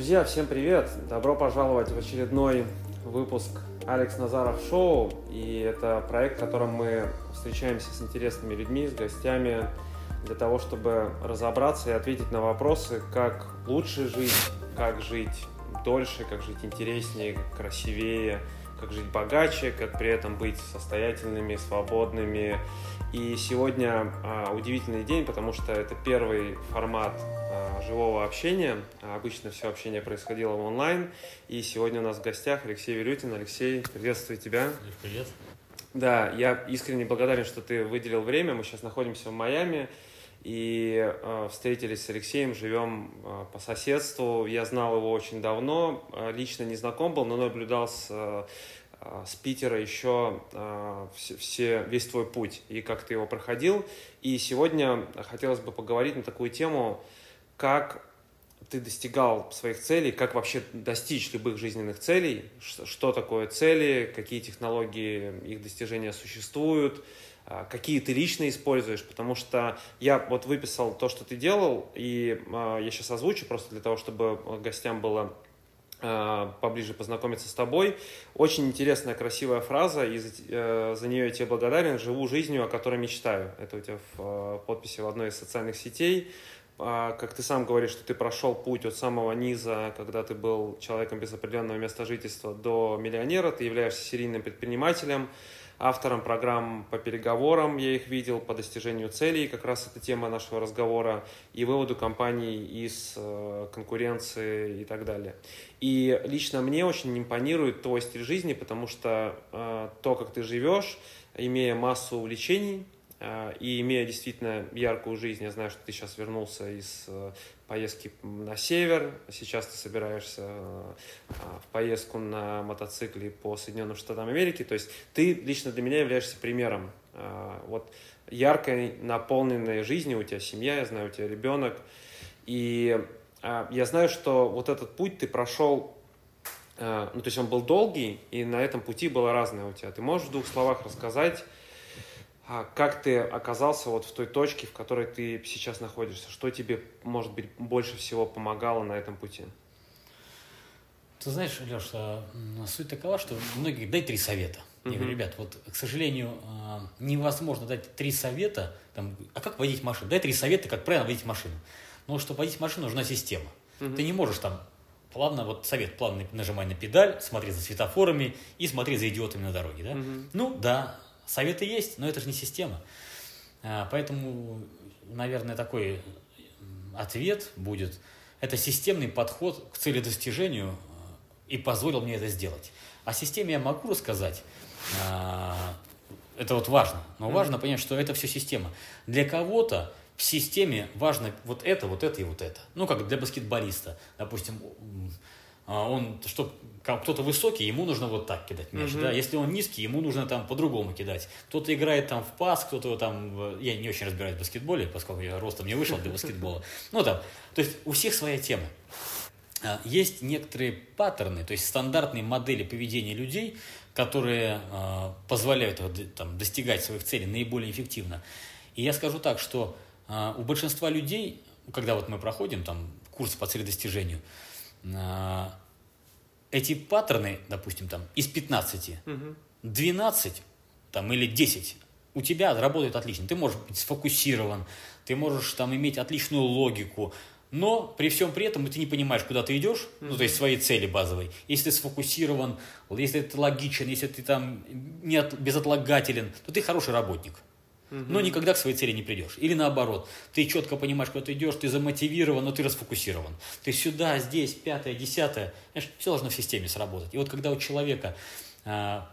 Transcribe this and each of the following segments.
Друзья, всем привет! Добро пожаловать в очередной выпуск Алекс Назаров Шоу. И это проект, в котором мы встречаемся с интересными людьми, с гостями, для того, чтобы разобраться и ответить на вопросы, как лучше жить, как жить дольше, как жить интереснее, красивее, как жить богаче, как при этом быть состоятельными, свободными. И сегодня а, удивительный день, потому что это первый формат живого общения. Обычно все общение происходило в онлайн. И сегодня у нас в гостях Алексей Вилютин. Алексей, приветствую тебя. Привет. Да, я искренне благодарен, что ты выделил время. Мы сейчас находимся в Майами и э, встретились с Алексеем, живем э, по соседству. Я знал его очень давно, э, лично не знаком был, но наблюдал с, э, с Питера еще э, все, все, весь твой путь и как ты его проходил. И сегодня хотелось бы поговорить на такую тему, как ты достигал своих целей, как вообще достичь любых жизненных целей, что, такое цели, какие технологии их достижения существуют, а, какие ты лично используешь, потому что я вот выписал то, что ты делал, и а, я сейчас озвучу просто для того, чтобы гостям было а, поближе познакомиться с тобой. Очень интересная, красивая фраза, и за, э, за нее я тебе благодарен. «Живу жизнью, о которой мечтаю». Это у тебя в подписи в одной из социальных сетей. Как ты сам говоришь, что ты прошел путь от самого низа, когда ты был человеком без определенного места жительства, до миллионера, ты являешься серийным предпринимателем, автором программ по переговорам, я их видел, по достижению целей, как раз это тема нашего разговора, и выводу компаний из э, конкуренции и так далее. И лично мне очень импонирует твой стиль жизни, потому что э, то, как ты живешь, имея массу увлечений, и имея действительно яркую жизнь, я знаю, что ты сейчас вернулся из поездки на север, сейчас ты собираешься а, в поездку на мотоцикле по Соединенным Штатам Америки, то есть ты лично для меня являешься примером. Вот яркой, наполненной жизни, у тебя семья, я знаю, у тебя ребенок, и я знаю, что вот этот путь ты прошел ну, то есть он был долгий, и на этом пути было разное у тебя. Ты можешь в двух словах рассказать, как ты оказался вот в той точке, в которой ты сейчас находишься? Что тебе, может быть, больше всего помогало на этом пути? Ты знаешь, Леш, а, суть такова, что многие дай три совета. Я говорю, ребят, вот, к сожалению, а, невозможно дать три совета. Там, а как водить машину? Дай три совета, как правильно водить машину. Но чтобы водить машину, нужна система. Угу. Ты не можешь там плавно, вот совет, плавно нажимай на педаль, смотри за светофорами и смотри за идиотами на дороге. Да? Угу. Ну, да, Советы есть, но это же не система. А, поэтому, наверное, такой ответ будет. Это системный подход к цели достижению и позволил мне это сделать. О системе я могу рассказать. А, это вот важно. Но важно понять, что это все система. Для кого-то в системе важно вот это, вот это и вот это. Ну, как для баскетболиста. Допустим, он, что кто-то высокий, ему нужно вот так кидать мяч, угу. да, если он низкий, ему нужно там по-другому кидать. Кто-то играет там в пас, кто-то там, я не очень разбираюсь в баскетболе, поскольку я ростом не вышел для баскетбола. Ну там, то есть у всех своя тема. А, есть некоторые паттерны, то есть стандартные модели поведения людей, которые э, позволяют там, достигать своих целей наиболее эффективно. И я скажу так, что э, у большинства людей, когда вот мы проходим там курс по целедостижению, э, эти паттерны, допустим, там, из 15, угу. 12 там, или 10 у тебя работают отлично. Ты можешь быть сфокусирован, ты можешь там иметь отличную логику, но при всем при этом ты не понимаешь, куда ты идешь, mm-hmm. ну, то есть своей цели базовой. Если ты сфокусирован, если ты логичен, если ты там не от, безотлагателен, то ты хороший работник но никогда к своей цели не придешь. Или наоборот, ты четко понимаешь, куда ты идешь, ты замотивирован, но ты расфокусирован. Ты сюда, здесь, пятое, десятое, знаешь, все должно в системе сработать. И вот когда у человека а,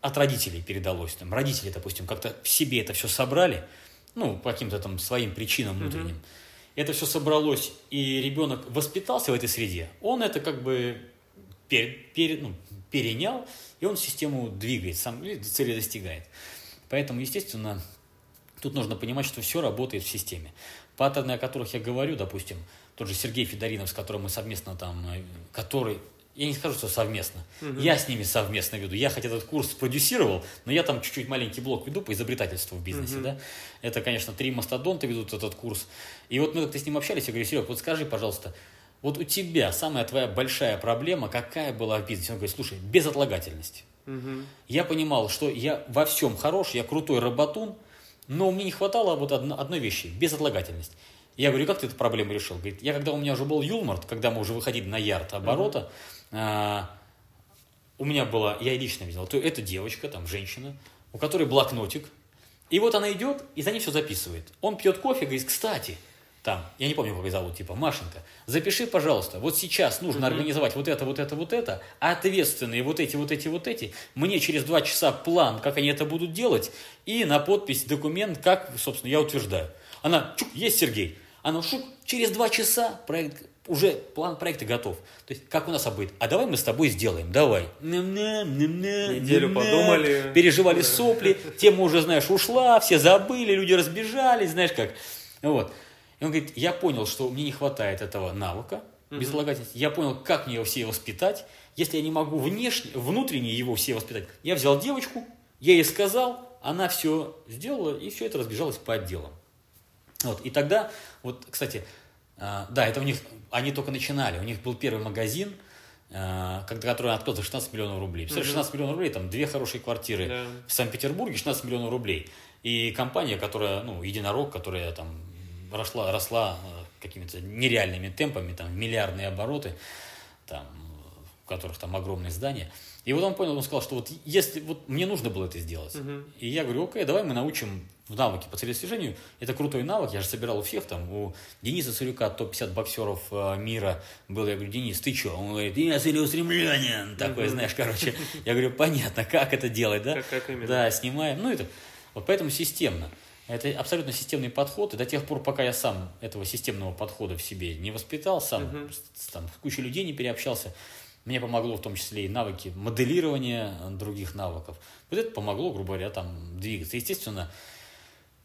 от родителей передалось, там, родители, допустим, как-то в себе это все собрали, ну, по каким-то там своим причинам внутренним, угу. это все собралось, и ребенок воспитался в этой среде, он это как бы пер, пер, ну, перенял, и он систему двигает, сам цели достигает. Поэтому, естественно, тут нужно понимать, что все работает в системе. Паттерны, о которых я говорю, допустим, тот же Сергей Федоринов, с которым мы совместно там, э, который, я не скажу, что совместно, угу. я с ними совместно веду. Я хоть этот курс продюсировал, но я там чуть-чуть маленький блок веду по изобретательству в бизнесе, угу. да. Это, конечно, три мастодонта ведут этот курс. И вот мы как-то с ним общались, я говорю, Серег, вот скажи, пожалуйста, вот у тебя самая твоя большая проблема, какая была в бизнесе? Он говорит, слушай, безотлагательность. Мгм. Я понимал, что я во всем хорош, я крутой работун, но мне не хватало вот одно- одной вещи – безотлагательность. Я говорю, как ты эту проблему решил? Говорит, я когда у меня уже был Юлмарт, когда мы уже выходили на ярд оборота, а, у меня была, я лично видел, то это девочка, там, женщина, у которой блокнотик, и вот она идет, и за ней все записывает. Он пьет кофе, говорит, кстати, там, я не помню, как ее зовут, типа, Машенька, запиши, пожалуйста, вот сейчас нужно организовать вот это, вот это, вот это, а ответственные вот эти, вот эти, вот эти, мне через два часа план, как они это будут делать, и на подпись документ, как, собственно, я утверждаю. Она, чук, есть Сергей. Она, шук, через два часа проект, уже план проекта готов. То есть, как у нас будет? А давай мы с тобой сделаем, давай. Неделю подумали. Переживали сопли, тема уже, знаешь, ушла, все забыли, люди разбежались, знаешь как. Вот. И он говорит, я понял, что мне не хватает этого навыка, безотлагательности. Я понял, как мне его все воспитать. Если я не могу внешне, внутренне его все воспитать, я взял девочку, я ей сказал, она все сделала, и все это разбежалось по отделам. Вот, и тогда, вот, кстати, а, да, это у них, они только начинали, у них был первый магазин, а, который открыл за 16 миллионов рублей. Представляешь, 16 миллионов рублей, там две хорошие квартиры Да. в Санкт-Петербурге, 16 миллионов рублей. И компания, которая, ну, единорог, которая там росла, росла э, какими-то нереальными темпами, там, миллиардные обороты, там, в которых там огромные здания. И вот он понял, он сказал, что вот если вот мне нужно было это сделать. И я говорю, окей, давай мы научим в навыки по целеслежению. Это крутой навык, я же собирал у всех там, у Дениса Царюка, топ-50 боксеров э, мира был. Я говорю, Денис, ты что? Он говорит, я целеустремленен. Такой, знаешь, короче. Я говорю, понятно, как это делать, да? Как- как именно? Да, снимаем. Ну, это, вот поэтому системно. Это абсолютно системный подход, и до тех пор, пока я сам этого системного подхода в себе не воспитал, сам с, с- там, с кучей людей не переобщался, мне помогло в том числе и навыки моделирования э, других навыков. Вот это помогло, грубо говоря, там двигаться. Естественно,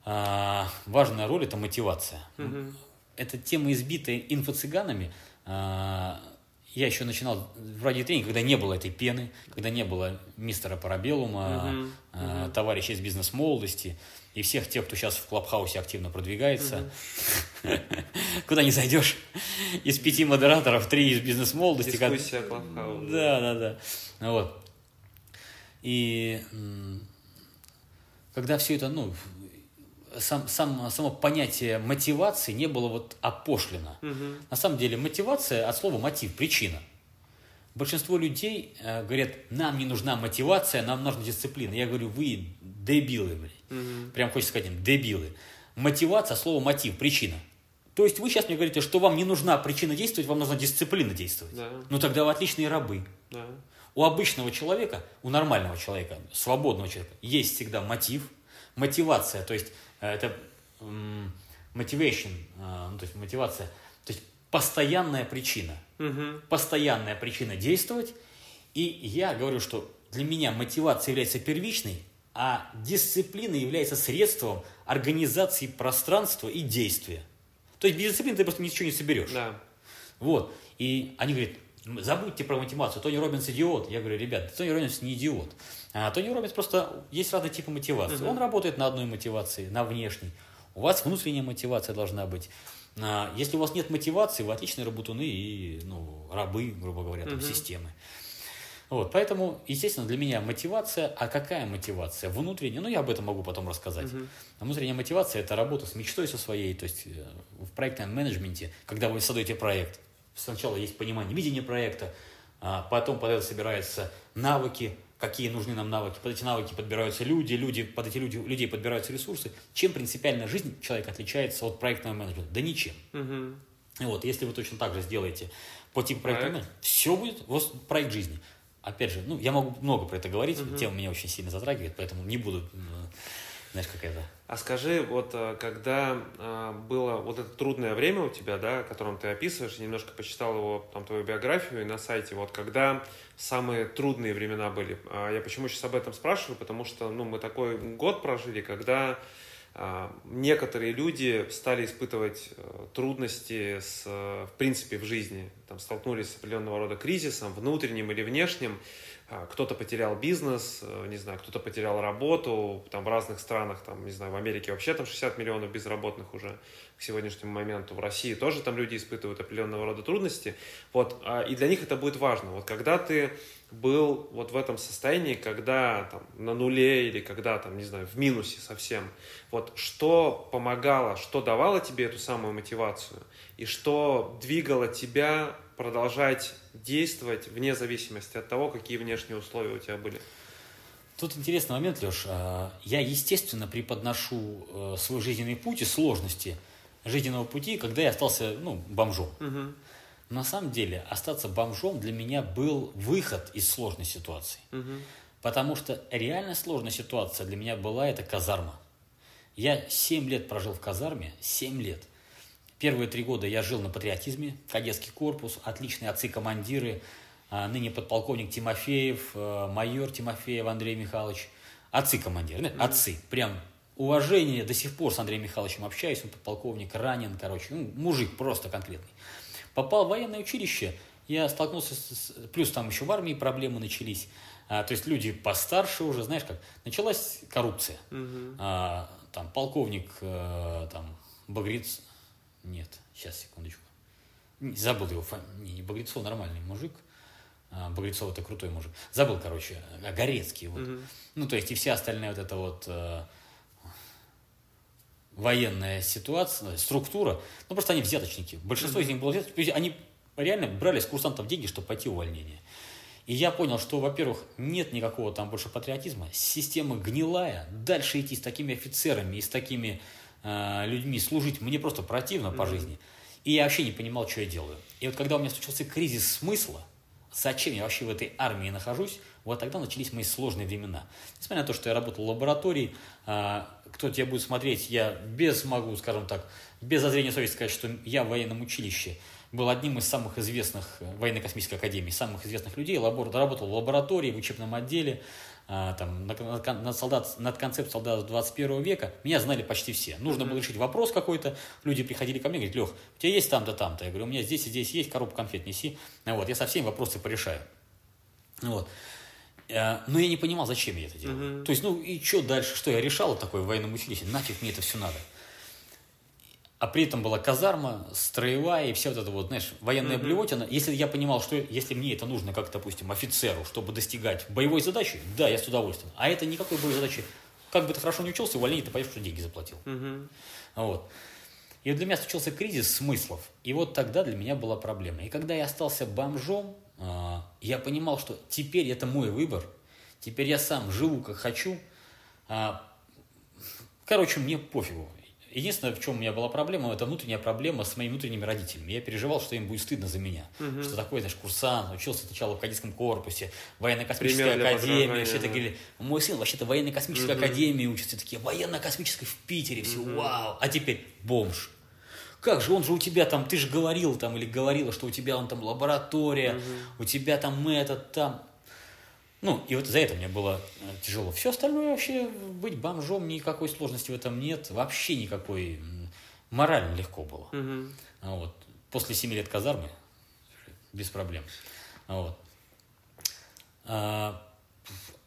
а, важная роль – это мотивация. Эта тема избитая инфо-цыганами. а, я еще начинал в радиотренинге, когда не было этой пены, когда не было мистера Парабеллума, Мгм, а, товарища из бизнес-молодости и всех тех, кто сейчас в Клабхаусе активно продвигается. Куда не зайдешь, из пяти модераторов три из бизнес-молодости. Дискуссия Клабхаус. да, да, да. Ну Вот. И когда все это, ну, сам, сам, само понятие мотивации не было вот опошлено. Мгм. На самом деле мотивация от слова мотив, причина. Большинство людей э, говорят, нам не нужна мотивация, нам нужна дисциплина. Я говорю, вы дебилы, блядь. Мгм. Прям хочется сказать им, дебилы. Мотивация, слово мотив, причина. То есть вы сейчас мне говорите, что вам не нужна причина действовать, вам нужна дисциплина действовать. Да. Ну тогда вы отличные рабы. Да. У обычного человека, у нормального человека, свободного человека, есть всегда мотив, мотивация, то есть э, это motivation, э, ну, то есть мотивация, то есть постоянная причина, Мгм. постоянная причина действовать. И я говорю, что для меня мотивация является первичной, а дисциплина является средством организации пространства и действия. То есть без дисциплины ты просто ничего не соберешь. Да. Вот. И они говорят, «М, забудьте про мотивацию, Тони Робинс идиот. Я говорю, ребят, Тони Робинс не идиот. А Тони Робинс просто, есть разные типы мотивации. Он работает на одной мотивации, на внешней. У вас внутренняя мотивация должна быть. А, Если у вас нет мотивации, вы отличные работуны и ну, рабы, грубо говоря, там, системы. Вот, поэтому, естественно, для меня мотивация, а какая мотивация? Внутренняя, ну, я об этом могу потом рассказать. А внутренняя мотивация – это работа с мечтой со своей, то есть э, в проектном менеджменте, когда вы создаете проект, сначала есть понимание, видение проекта, а потом под это собираются навыки, какие нужны нам навыки, под эти навыки подбираются люди, люди под эти люди, людей подбираются ресурсы. Чем принципиально жизнь человека отличается от проектного менеджмента? Да ничем. Мгм. И Вот, если вы точно так же сделаете по типу проекта, Проект. все будет, у вас проект жизни. Опять же, ну, я могу много про это говорить, тема меня очень сильно затрагивает, поэтому не буду, э, знаешь, какая-то... А скажи, вот э, когда э, было вот это трудное время у тебя, да, о котором ты описываешь, я немножко почитал его, там, твою биографию и на сайте, вот когда самые трудные времена были. А Я почему сейчас об этом спрашиваю, потому что, ну, мы такой год прожили, когда некоторые люди стали испытывать э, трудности с, э, в принципе в жизни, там, столкнулись с определенного рода кризисом, внутренним или внешним, а, кто-то потерял бизнес, э, не знаю, кто-то потерял работу, там в разных странах, там, не знаю, в Америке вообще там 60 миллионов безработных уже к сегодняшнему моменту, в России тоже там люди испытывают определенного рода трудности, вот, а, и для них это будет важно, вот когда ты был вот в этом состоянии, когда там на нуле или когда там, не знаю, в минусе совсем, вот что помогало, что давало тебе эту самую мотивацию и что двигало тебя продолжать действовать вне зависимости от того, какие внешние условия у тебя были? Тут интересный момент, Леш. А, я, естественно, преподношу э, свой жизненный путь и сложности жизненного пути, когда я остался ну, бомжом. Угу. На самом деле, остаться бомжом для меня был выход из сложной ситуации. Угу. Потому что реально сложная ситуация для меня была это казарма. Я 7 лет прожил в казарме, 7 лет. Первые три года я жил на патриотизме, кадетский корпус, отличные отцы-командиры, а, ныне подполковник Тимофеев, а, майор Тимофеев Андрей Михайлович. Отцы-командиры, mm-hmm. отцы, прям уважение, до сих пор с Андреем Михайловичем общаюсь, он подполковник, ранен, короче, ну, мужик просто конкретный. Попал в военное училище, я столкнулся с... Плюс там еще в армии проблемы начались. А, то есть люди постарше уже, знаешь как, началась коррупция. Угу. А, там полковник а, там, Багриц, нет, сейчас, секундочку. Забыл его фамилию. Не, не Багрецов, нормальный мужик. А, Багрецов это крутой мужик. Забыл, короче, Горецкий. Вот. Угу. Ну, то есть и вся остальная вот эта вот э, военная ситуация, структура, ну, просто они взяточники. Большинство из них было взяточники. Они реально брали с курсантов деньги, чтобы пойти в увольнение. И я понял, что, во-первых, нет никакого там больше патриотизма, система гнилая, дальше идти с такими офицерами и с такими э, людьми служить мне просто противно mm-hmm. по жизни. И я вообще не понимал, что я делаю. И вот когда у меня случился кризис смысла, зачем я вообще в этой армии нахожусь, вот тогда начались мои сложные времена. Несмотря на то, что я работал в лаборатории, э, кто тебя будет смотреть, я без могу, скажем так, без зазрения совести сказать, что я в военном училище был одним из самых известных э, военно-космической академии, самых известных людей, лабор, работал в лаборатории, в учебном отделе, а, там, над, над, солдат, над концепцией солдата 21 века, меня знали почти все. Нужно было решить вопрос какой-то, люди приходили ко мне и говорят, Лех, у тебя есть там-то, там-то? Я говорю, у меня здесь и здесь есть, коробку конфет неси. Вот, я со всеми вопросы порешаю. Вот. Э, но я не понимал, зачем я это делаю. uh То есть, ну и что дальше, что я решал такое в военном училище, нафиг мне это все надо. А при этом была казарма, строевая и все вот это вот, знаешь, военная uh-huh. блевотина. Если я понимал, что если мне это нужно, как, допустим, офицеру, чтобы достигать боевой задачи, да, я с удовольствием. А это никакой боевой задачи. Как бы ты хорошо не учился, увольнение ты пойдешь, что деньги заплатил. Uh-huh. Вот. И вот для меня случился кризис смыслов. И вот тогда для меня была проблема. И когда я остался бомжом, я понимал, что теперь это мой выбор. Теперь я сам живу, как хочу. А, короче, мне пофигу. Единственное, в чем у меня была проблема, это внутренняя проблема с моими внутренними родителями. Я переживал, что им будет стыдно за меня. Угу. Что такое, знаешь, курсант, учился сначала в кадетском корпусе, военно-космической академии. Все это говорили, мой сын вообще-то военно-космической угу. академии учится. Такие, военно-космической в Питере, все, угу. вау. А теперь бомж. Как же, он же у тебя там, ты же говорил там или говорила, что у тебя он там лаборатория, угу. у тебя там этот там. Ну, и вот за это мне было э, тяжело. Все остальное вообще, быть бомжом, никакой сложности в этом нет. Вообще никакой. Морально легко было. Угу. Вот. После семи лет казармы без проблем. Вот. А,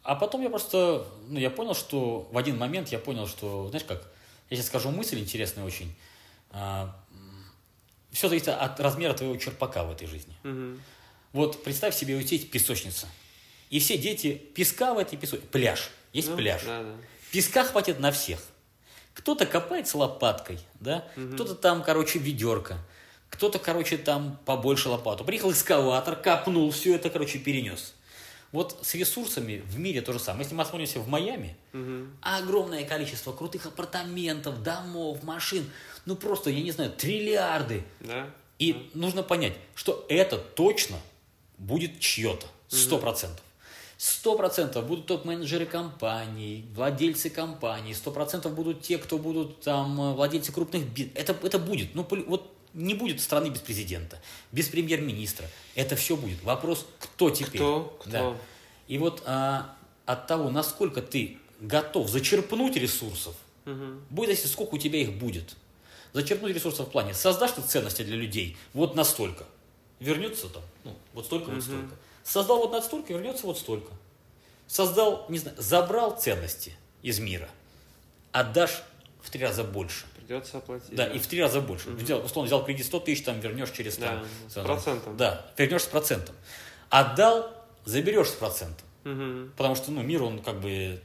а потом я просто, ну, я понял, что в один момент я понял, что, знаешь как, я сейчас скажу мысль интересная очень. А, все зависит от размера твоего черпака в этой жизни. Угу. Вот представь себе, у тебя есть песочница – и все дети песка в этой песочнице. Пляж. Есть ну, пляж. Да, да. Песка хватит на всех. Кто-то копается лопаткой, да? Угу. Кто-то там, короче, ведерко. Кто-то, короче, там побольше лопату. Приехал экскаватор, копнул, все это, короче, перенес. Вот с ресурсами в мире то же самое. Если мы осмотримся в Майами, угу. огромное количество крутых апартаментов, домов, машин, ну просто, я не знаю, триллиарды. Да. И да. нужно понять, что это точно будет чье-то, сто процентов. Сто процентов будут топ-менеджеры компаний, владельцы компаний, сто процентов будут те, кто будут там э, владельцы крупных бизнесов. Это, это будет. Ну, вот не будет страны без президента, без премьер-министра. Это все будет. Вопрос, кто теперь. Кто? Кто? Да. И вот а, от того, насколько ты готов зачерпнуть ресурсов, угу. будет зависеть, сколько у тебя их будет. Зачерпнуть ресурсов в плане, создашь ты ценности для людей вот настолько. Вернется там, ну, вот столько, вот столько Создал вот столько, вернется вот столько. Создал, не знаю, забрал ценности из мира, отдашь в три раза больше. Придется оплатить. Да, да. и в три раза больше. Угу. Взял, условно, взял кредит 100 тысяч, там вернешь через там, да, с процентом. Да, вернешь с процентом. Отдал, заберешь с процентом. Угу. Потому что, ну, мир, он как бы,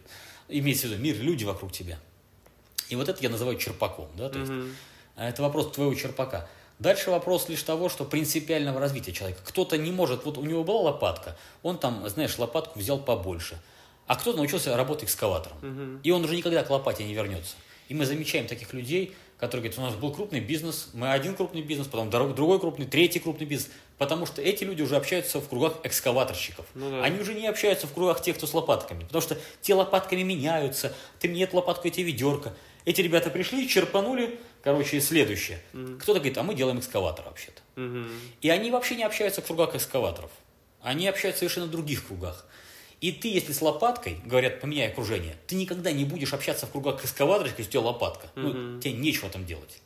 имеется в виду, мир, люди вокруг тебя. И вот это я называю черпаком, да, то угу. есть, это вопрос твоего черпака. Дальше вопрос лишь того, что принципиального развития человека. Кто-то не может, вот у него была лопатка, он там, знаешь, лопатку взял побольше, а кто-то научился работать экскаватором. Угу. И он уже никогда к лопате не вернется. И мы замечаем таких людей, которые говорят, у нас был крупный бизнес, мы один крупный бизнес, потом другой крупный, третий крупный бизнес. Потому что эти люди уже общаются в кругах экскаваторщиков. Ну, да. Они уже не общаются в кругах тех, кто с лопатками. Потому что те лопатками меняются, ты мне эту лопатку, эти ведерко. Эти ребята пришли, черпанули, короче, следующее. Mm-hmm. Кто-то говорит, а мы делаем экскаватор вообще-то. Mm-hmm. И они вообще не общаются в кругах экскаваторов. Они общаются совершенно в других кругах. И ты, если с лопаткой, говорят, поменяй окружение, ты никогда не будешь общаться в кругах экскаваторщика, если у тебя лопатка. Mm-hmm. Ну, тебе нечего там делать.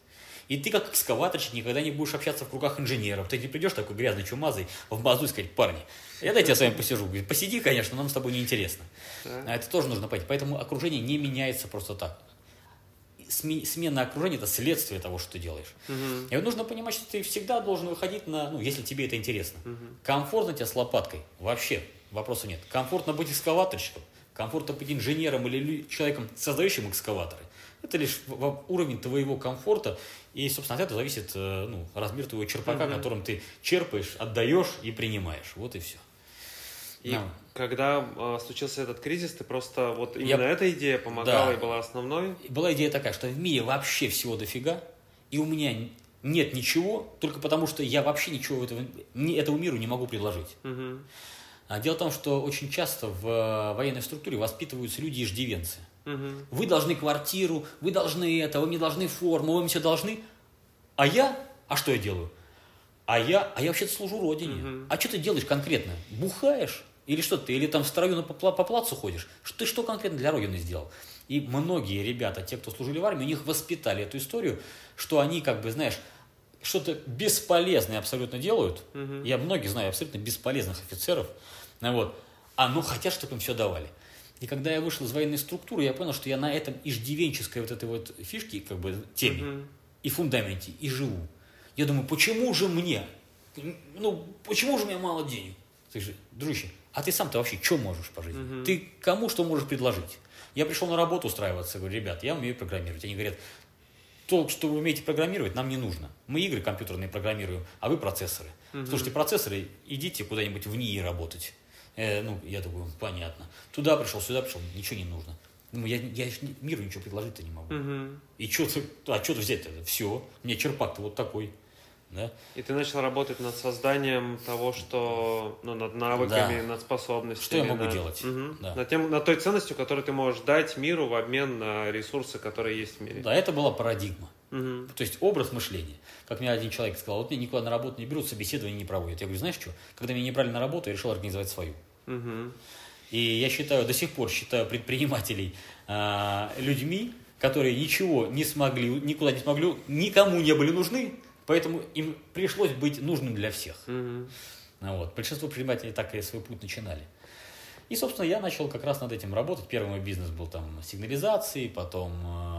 И ты, как экскаваторщик, никогда не будешь общаться в кругах инженеров. Ты не придешь такой грязный чумазый в базу и сказать, парни, я дайте я с вами посижу. Посиди, конечно, но нам с тобой неинтересно. А это тоже нужно понять. Поэтому окружение не меняется просто так смена окружения – это следствие того, что ты делаешь. Угу. И вот нужно понимать, что ты всегда должен выходить на, ну, если тебе это интересно. Угу. Комфортно тебе с лопаткой? Вообще вопроса нет. Комфортно быть экскаваторщиком, комфортно быть инженером или человеком, создающим экскаваторы. Это лишь уровень твоего комфорта, и, собственно, от этого зависит э, ну, размер твоего черпака, угу. которым ты черпаешь, отдаешь и принимаешь. Вот и все. И no. когда э, случился этот кризис, ты просто вот именно Я... эта идея помогала да. и была основной? Была идея такая, что в мире вообще всего дофига, и у меня нет ничего, только потому что я вообще ничего этого, этому миру не могу предложить. Угу. Дело в том, что очень часто в э, военной структуре воспитываются люди-иждивенцы. Угу. Вы должны квартиру, вы должны это, вы мне должны форму, вы мне все должны. А я, а что я делаю? А я, а я вообще-то служу родине. Угу. А что ты делаешь конкретно? Бухаешь? Или что ты? Или там в строю по, по плацу ходишь? Ты что конкретно для родины сделал? И многие ребята, те, кто служили в армии, у них воспитали эту историю, что они, как бы, знаешь, что-то бесполезное абсолютно делают. Угу. Я многие знаю абсолютно бесполезных офицеров. Вот. А ну хотят, чтобы им все давали. И когда я вышел из военной структуры, я понял, что я на этом иждивенческой вот этой вот фишке, как бы, теме угу. и фундаменте и живу. Я думаю, почему же мне? Ну, почему же у меня мало денег? Ты же, дружище, а ты сам-то вообще что можешь по жизни? Угу. Ты кому что можешь предложить? Я пришел на работу устраиваться, говорю, ребят, я умею программировать. Они говорят, то, что вы умеете программировать, нам не нужно. Мы игры компьютерные программируем, а вы процессоры. Угу. Слушайте, процессоры, идите куда-нибудь в НИИ работать. Э, ну, я думаю, понятно. Туда пришел, сюда пришел, ничего не нужно. Думаю, я, я миру ничего предложить-то не могу. Угу. И что а что взять-то? Все, мне черпак-то вот такой. Да? И ты начал работать над созданием того, что, ну, над навыками, да. над способностями. Что я могу над, делать? Угу, да. над, тем, над той ценностью, которую ты можешь дать миру в обмен на ресурсы, которые есть в мире. Да, это была парадигма. Угу. То есть образ мышления. Как мне один человек сказал, вот меня никуда на работу не берут, собеседование не проводят. Я говорю, знаешь что, когда меня не брали на работу, я решил организовать свою. Угу. И я считаю, до сих пор считаю предпринимателей э, людьми, которые ничего не смогли, никуда не смогли, никому не были нужны, поэтому им пришлось быть нужным для всех. Угу. Вот. Большинство предпринимателей так и свой путь начинали. И, собственно, я начал как раз над этим работать. Первый мой бизнес был там сигнализации, потом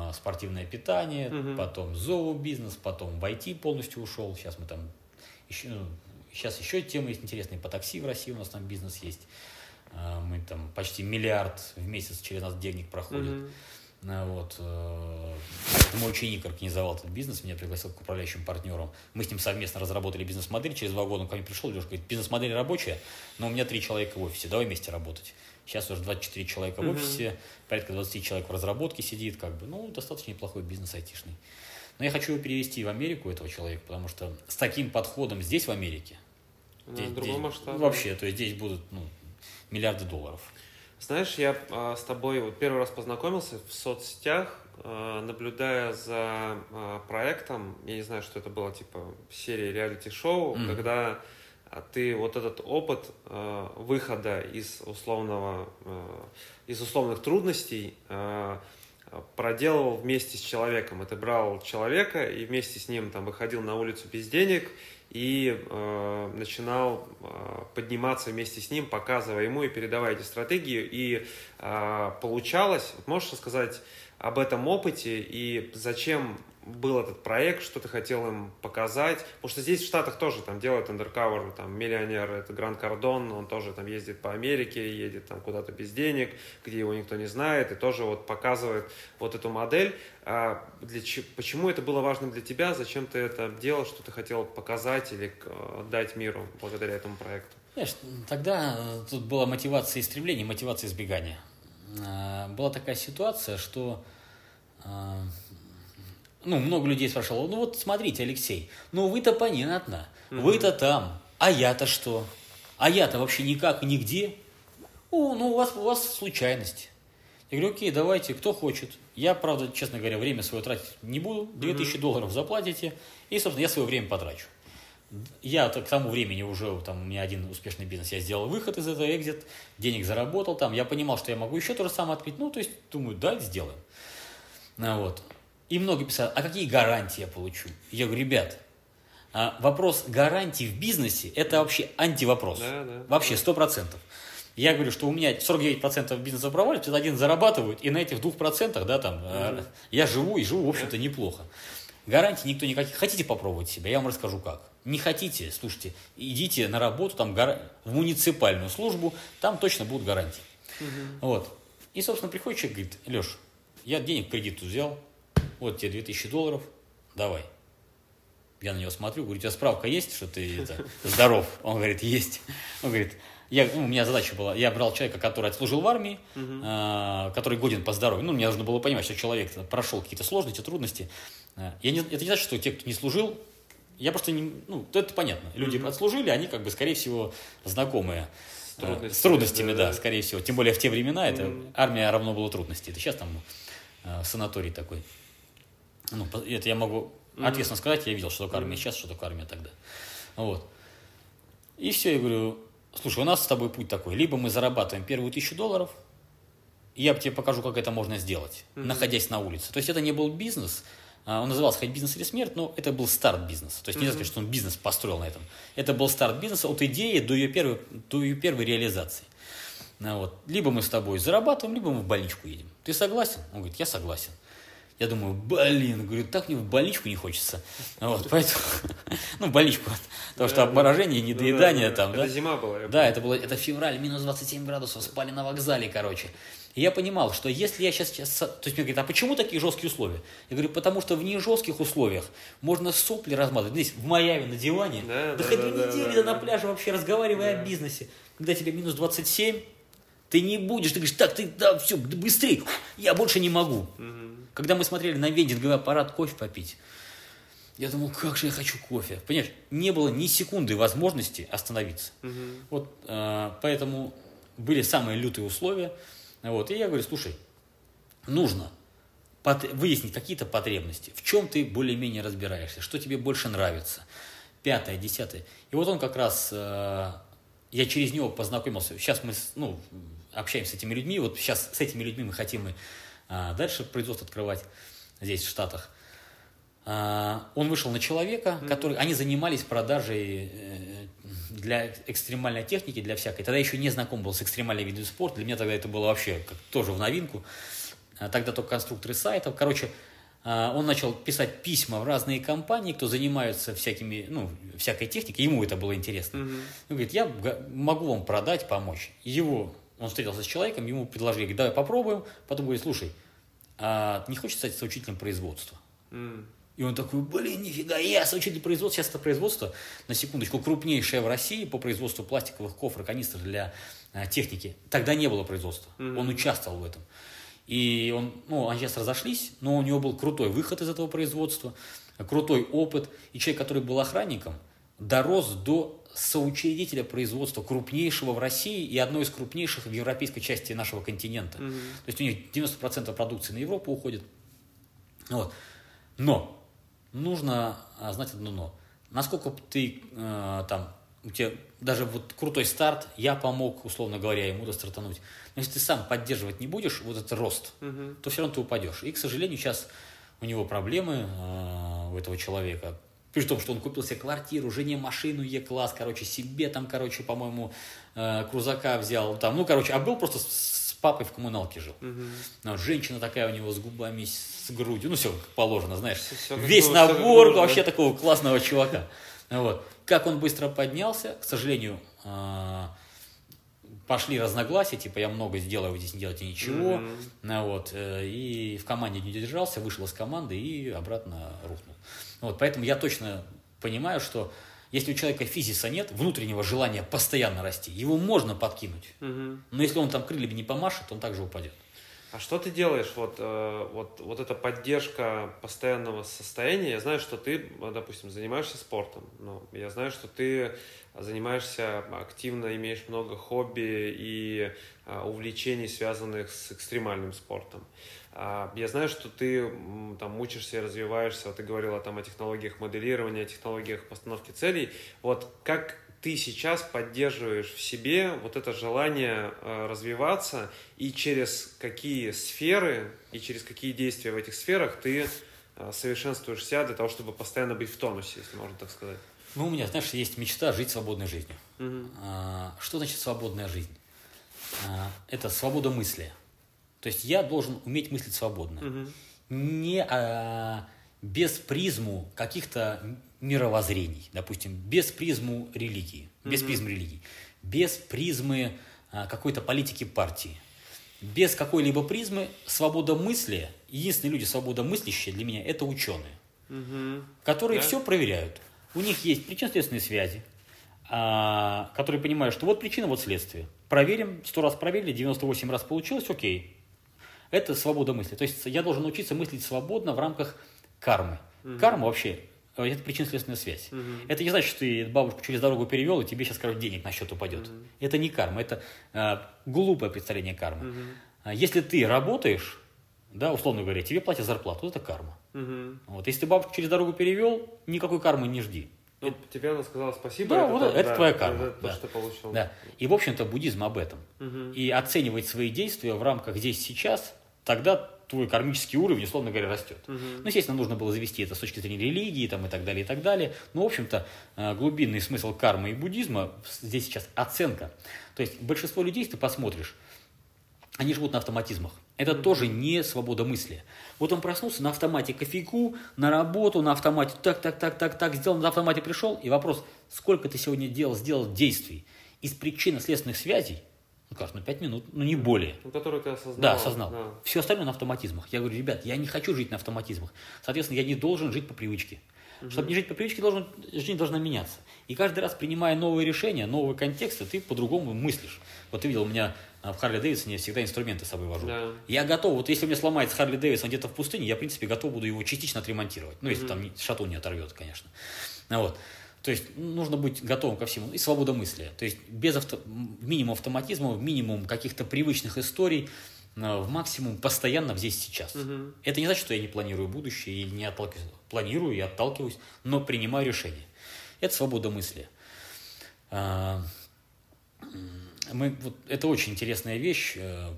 э, спортивное питание, угу. потом зообизнес, потом в IT полностью ушел. Сейчас мы там еще, ну, сейчас еще темы есть интересные по такси в России у нас там бизнес есть. Э, мы там почти миллиард в месяц через нас денег проходит. Угу. Вот. Э, мой ученик организовал этот бизнес, меня пригласил к управляющим партнерам. Мы с ним совместно разработали бизнес-модель. Через два года он ко мне пришел, Леша говорит, бизнес-модель рабочая, но у меня три человека в офисе, давай вместе работать. Сейчас уже 24 человека в офисе, угу. порядка 20 человек в разработке сидит, как бы, ну, достаточно неплохой бизнес айтишный. Но я хочу его перевести в Америку, этого человека, потому что с таким подходом здесь, в Америке, здесь, масштаб. Вообще, то есть здесь будут ну, миллиарды долларов. Знаешь, я а, с тобой вот первый раз познакомился в соцсетях, а, наблюдая за а, проектом, я не знаю, что это было, типа серия реалити-шоу, mm. когда ты вот этот опыт выхода из условного, из условных трудностей проделывал вместе с человеком. Это брал человека и вместе с ним там выходил на улицу без денег и э, начинал э, подниматься вместе с ним, показывая ему и передавая эти стратегии. И э, получалось, можешь рассказать об этом опыте и зачем был этот проект, что ты хотел им показать. Потому что здесь в Штатах тоже там делают undercover, там миллионер, это Гранд Кардон, он тоже там ездит по Америке, едет там куда-то без денег, где его никто не знает, и тоже вот показывает вот эту модель. А для, почему это было важным для тебя? Зачем ты это делал? Что ты хотел показать или дать миру благодаря этому проекту? Знаешь, тогда э, тут была мотивация истребления, мотивация избегания. А, была такая ситуация, что а, ну, много людей спрашивало, ну вот смотрите, Алексей, ну вы-то понятно, угу. вы-то там, а я-то что? А я-то вообще никак нигде. О, ну у вас, у вас случайность. Я говорю, окей, давайте, кто хочет. Я, правда, честно говоря, время свое тратить не буду. 2000 mm долларов заплатите, и, собственно, я свое время потрачу. Я к тому времени уже, там, у меня один успешный бизнес, я сделал выход из этого, экзит, денег заработал там, я понимал, что я могу еще то же самое открыть, ну, то есть, думаю, да, сделаем. Ну, вот. И многие писали, а какие гарантии я получу? Я говорю, ребят, а вопрос гарантий в бизнесе – это вообще антивопрос. Да, да. Вообще, сто процентов. Я говорю, что у меня 49% бизнеса проваливается, один зарабатывают, и на этих двух процентах, да, там, mm я живу и живу, в общем-то, неплохо. Гарантий никто никаких. Хотите попробовать себя? Я вам расскажу как. Не хотите, слушайте, идите на работу там, в муниципальную службу, там точно будут гарантии. Угу. Вот. И, собственно, приходит человек, говорит, Леш, я денег кредит взял, вот тебе 2000 долларов, давай. Я на него смотрю, говорю, у тебя справка есть, что ты это, здоров? Он говорит, есть. Он говорит, я, ну, у меня задача была, я брал человека, который отслужил в армии, uh-huh. э, который годен по здоровью. Ну, мне нужно было понимать, что человек прошел какие-то сложности, трудности. А, я не, это не значит, что те, кто не служил, я просто не, ну, это понятно. Люди uh-huh. отслужили, они как бы, скорее всего, знакомые с, трудностями, с трудностями, да, да, скорее всего. Тем более в те времена это uh-huh. армия равно было трудности. Это сейчас там э, санаторий такой. Ну, это я могу ответственно сказать, я видел, что такое армия сейчас, что такое армия тогда. Вот. И все, я говорю, слушай, у нас с тобой путь такой, либо мы зарабатываем первую тысячу долларов, я тебе покажу, как это можно сделать, mm-hmm. находясь на улице. То есть это не был бизнес, а, он назывался хоть бизнес или смерть, но это был старт бизнеса. То есть mm-hmm. нельзя сказать, что он бизнес построил на этом. Это был старт бизнеса от идеи до ее первой, до ее первой реализации. Ну, вот. Либо мы с тобой зарабатываем, либо мы в больничку едем. Ты согласен? Он говорит, я согласен. Я думаю, блин, говорю, так мне в больничку не хочется. Вот, поэтому, ну, в больничку, потому что обморожение, недоедание там, да. Это зима была. Да, это было, это февраль, минус 27 градусов, спали на вокзале, короче. И я понимал, что если я сейчас, сейчас... То есть мне говорят, а почему такие жесткие условия? Я говорю, потому что в нежестких условиях можно сопли размазывать. Здесь, в Майами, на диване. Да, да, да хоть да, недели да, да, на пляже вообще разговаривая да. о бизнесе. Когда тебе минус 27, ты не будешь, ты говоришь, так, ты, да, все, быстрее, я больше не могу. Угу. Когда мы смотрели на вендинговый аппарат кофе попить, я думал, как же я хочу кофе. Понимаешь, не было ни секунды возможности остановиться. Угу. Вот, э, поэтому были самые лютые условия. Вот, и я говорю, слушай, нужно выяснить какие-то потребности, в чем ты более-менее разбираешься, что тебе больше нравится. Пятое, десятое. И вот он как раз, э, я через него познакомился. Сейчас мы ну, общаемся с этими людьми, вот сейчас с этими людьми мы хотим и а дальше производство открывать здесь, в Штатах. А, он вышел на человека, который, они занимались продажей э, для экстремальной техники, для всякой. Тогда еще не знаком был с экстремальной видом спорта. Для меня тогда это было вообще как, тоже в новинку. А тогда только конструкторы сайтов. Короче, он начал писать письма в разные компании, кто занимается всякими, ну, всякой техникой. Ему это было интересно. Mm-hmm. Он говорит, я могу вам продать, помочь. Его он встретился с человеком, ему предложили, говорит, давай попробуем. Потом говорит, слушай, а не хочешь стать соучителем производства? Mm. И он такой, блин, нифига, я соучитель производства. Сейчас это производство, на секундочку, крупнейшее в России по производству пластиковых кофр, канистр для а, техники. Тогда не было производства. Mm-hmm. Он участвовал в этом. И он, ну, они сейчас разошлись, но у него был крутой выход из этого производства, крутой опыт. И человек, который был охранником, дорос до соучредителя производства крупнейшего в России и одной из крупнейших в европейской части нашего континента. Mm-hmm. То есть у них 90% продукции на Европу уходит. Вот. Но нужно а, знать одно но. Насколько ты э, там, у тебя даже вот крутой старт, я помог, условно говоря, ему достартануть. Но если ты сам поддерживать не будешь вот этот рост, mm-hmm. то все равно ты упадешь. И, к сожалению, сейчас у него проблемы, э, у этого человека, При том, что он купил себе квартиру, жене машину Е-класс, короче, себе там, короче, по-моему, э, крузака взял. Там, ну, короче, а был просто с, папой в коммуналке жил. Но женщина такая у него с губами, с грудью, ну, все как положено, знаешь. Всё как Весь как набор нужно. вообще такого классного чувака. Вот. Как он быстро поднялся, к сожалению, а, пошли разногласия, типа я много сделаю, вы здесь не делаете ничего. Ну, вот, э, и в команде не держался, вышел из команды и обратно рухнул. Вот, поэтому я точно понимаю, что если у человека физиса нет, внутреннего желания постоянно расти, его можно подкинуть. Мгм. Но если он там крыльями не помашет, он также упадет. А что ты делаешь? Вот, э, вот, вот эта поддержка постоянного состояния. Я знаю, что ты, э, допустим, занимаешься спортом. Ну, я знаю, что ты занимаешься активно, имеешь много хобби и э, увлечений, связанных с экстремальным спортом. А, Я знаю, что ты там учишься и развиваешься. Ты говорила там о технологиях моделирования, о технологиях постановки целей. Вот как ты сейчас поддерживаешь в себе вот это желание э, развиваться и через какие сферы и через какие действия в этих сферах ты э, совершенствуешь себя для того, чтобы постоянно быть в тонусе, если можно так сказать. Ну, у меня, знаешь, есть мечта жить свободной жизнью. А, Что значит свободная жизнь? А, Это свобода мысли. То есть я должен уметь мыслить свободно. Мгм. Не а, без призму каких-то мировоззрений, допустим, без призму религии, без Мгм. призмы религии, без призмы а, какой-то политики партии, без какой-либо призмы свобода мысли. Единственные люди свободомыслящие для меня это ученые Мгм. которые Да. все проверяют. У них есть причинно-следственные связи, а, которые понимают, что вот причина, вот следствие. Проверим, сто раз проверили, 98 раз получилось, окей. Это свобода мысли. То есть я должен научиться мыслить свободно в рамках кармы. Карма вообще э, это причинно-следственная связь. Мгм. Это не значит, что ты бабушку через дорогу перевел, и тебе сейчас, короче, денег на счет упадет. Это не карма, это э, глупое представление кармы. А Если ты работаешь, да, условно говоря, тебе платят зарплату, вот это карма. Мгм. Вот. Если ты бабушку через дорогу перевел, никакой кармы не жди. Ну, тебе она сказала спасибо. Да, вот это да, твоя карма, Это то, да. что получил. Да. И, в общем-то, буддизм об этом. Мгм. И оценивать свои действия в рамках здесь сейчас, тогда твой кармический уровень, условно говоря, растет. Мгм. Ну, естественно, нужно было завести это с точки зрения религии там, и так далее, и так далее. Но, в общем-то, э, глубинный смысл кармы и буддизма здесь сейчас оценка. То есть большинство людей, если ты посмотришь, они живут на автоматизмах. Это тоже не свобода мысли. Вот он проснулся на автомате кофейку, на работу, на автомате так, так, так, так, так, сделал, на автомате пришел, и вопрос, сколько ты сегодня делал, сделал действий из причинно-следственных связей, ну, кажется, ну, 5 минут, ну, не более. Ну, который ты осознал. Да, осознал. Да. Все остальное на автоматизмах. Я говорю, ребят, я не хочу жить на автоматизмах. Соответственно, я не должен жить по привычке. Чтобы не жить по привычке, должен, жизнь должна меняться. И каждый раз, принимая новые решения, новые контексты, ты по-другому мыслишь. Вот ты видел, у меня а, в Харли Дэвидсоне я всегда инструменты с собой вожу. Да. Я готов, вот если у меня сломается Харли Дэвидсон где-то в пустыне, я, в принципе, готов буду его частично отремонтировать. Ну, если там не- шатун не оторвет, конечно. Ну, вот. То есть нужно быть готовым ко всему. И свобода мысли. То есть без авто... минимум автоматизма, минимум каких-то привычных историй, а, в максимум постоянно здесь сейчас. Мгм. Это не значит, что я не планирую будущее и не отталкиваюсь. Планирую и отталкиваюсь, но принимаю решения. Это свобода мысли. Мы, вот, это очень интересная вещь, э,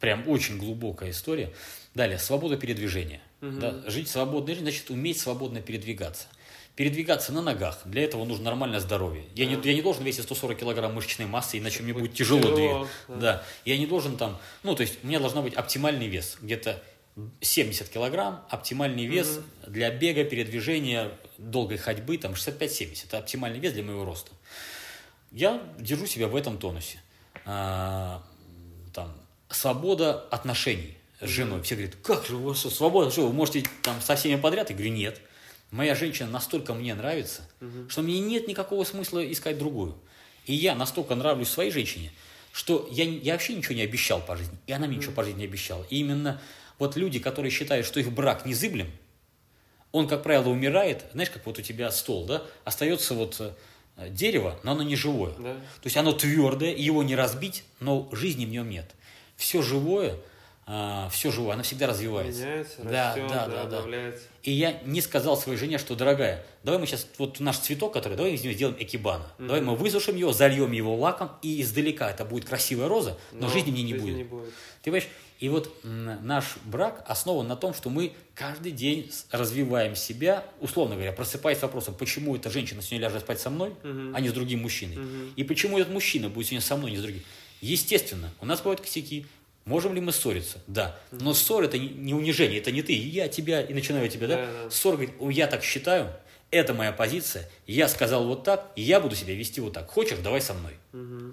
прям очень глубокая история. Далее, свобода передвижения. Да, жить свободной жизнью, значит уметь свободно передвигаться. Передвигаться на ногах, для этого нужно нормальное здоровье. Я, не, я не должен весить 140 килограмм мышечной массы, иначе мне будет тяжело тяжело, двигаться. да. Да. Я не должен там, ну, то есть у меня должна быть оптимальный вес, где-то 70 килограмм, оптимальный вес для бега, передвижения, долгой ходьбы, там 65-70, это оптимальный вес для моего роста. Я держу себя в этом тонусе. А, там, свобода отношений с женой. Все говорят, как же у вас свобода, что вы можете там со всеми подряд? Я говорю, нет. Моя женщина настолько мне нравится, что мне нет никакого смысла искать другую. И я настолько нравлюсь своей женщине, что я, я вообще ничего не обещал по жизни, и она мне ничего по жизни не обещала. И именно вот люди, которые считают, что их брак незыблем, он, как правило, умирает, знаешь, как вот у тебя стол, да, остается вот э, дерево, но оно не живое. Да. То есть оно твердое, его не разбить, но жизни в нем нет. Все живое, все живое, оно всегда развивается. Меняется, да, растет, да, да, да, да. И я не сказал своей жене, что, дорогая, давай мы сейчас, вот наш цветок, который, давай из него сделаем экибана. Давай мы высушим его, зальем его лаком, и издалека это будет красивая роза, но, жизни в ней не жизни будет. не будет. Ты понимаешь, И вот наш брак основан на том, что мы каждый день развиваем себя, условно говоря, просыпаясь с вопросом, почему эта женщина сегодня ляжет спать со мной, uh-huh. а не с другим мужчиной. Uh-huh. И почему этот мужчина будет сегодня со мной, а не с другим. Естественно, у нас бывают косяки. Можем ли мы ссориться? Да. Но ссор это не унижение, это не ты, я тебя, и начинаю тебя, да? Yeah. Ссор говорит, я так считаю, это моя позиция, я сказал вот так, и я буду себя вести вот так. Хочешь, давай со мной.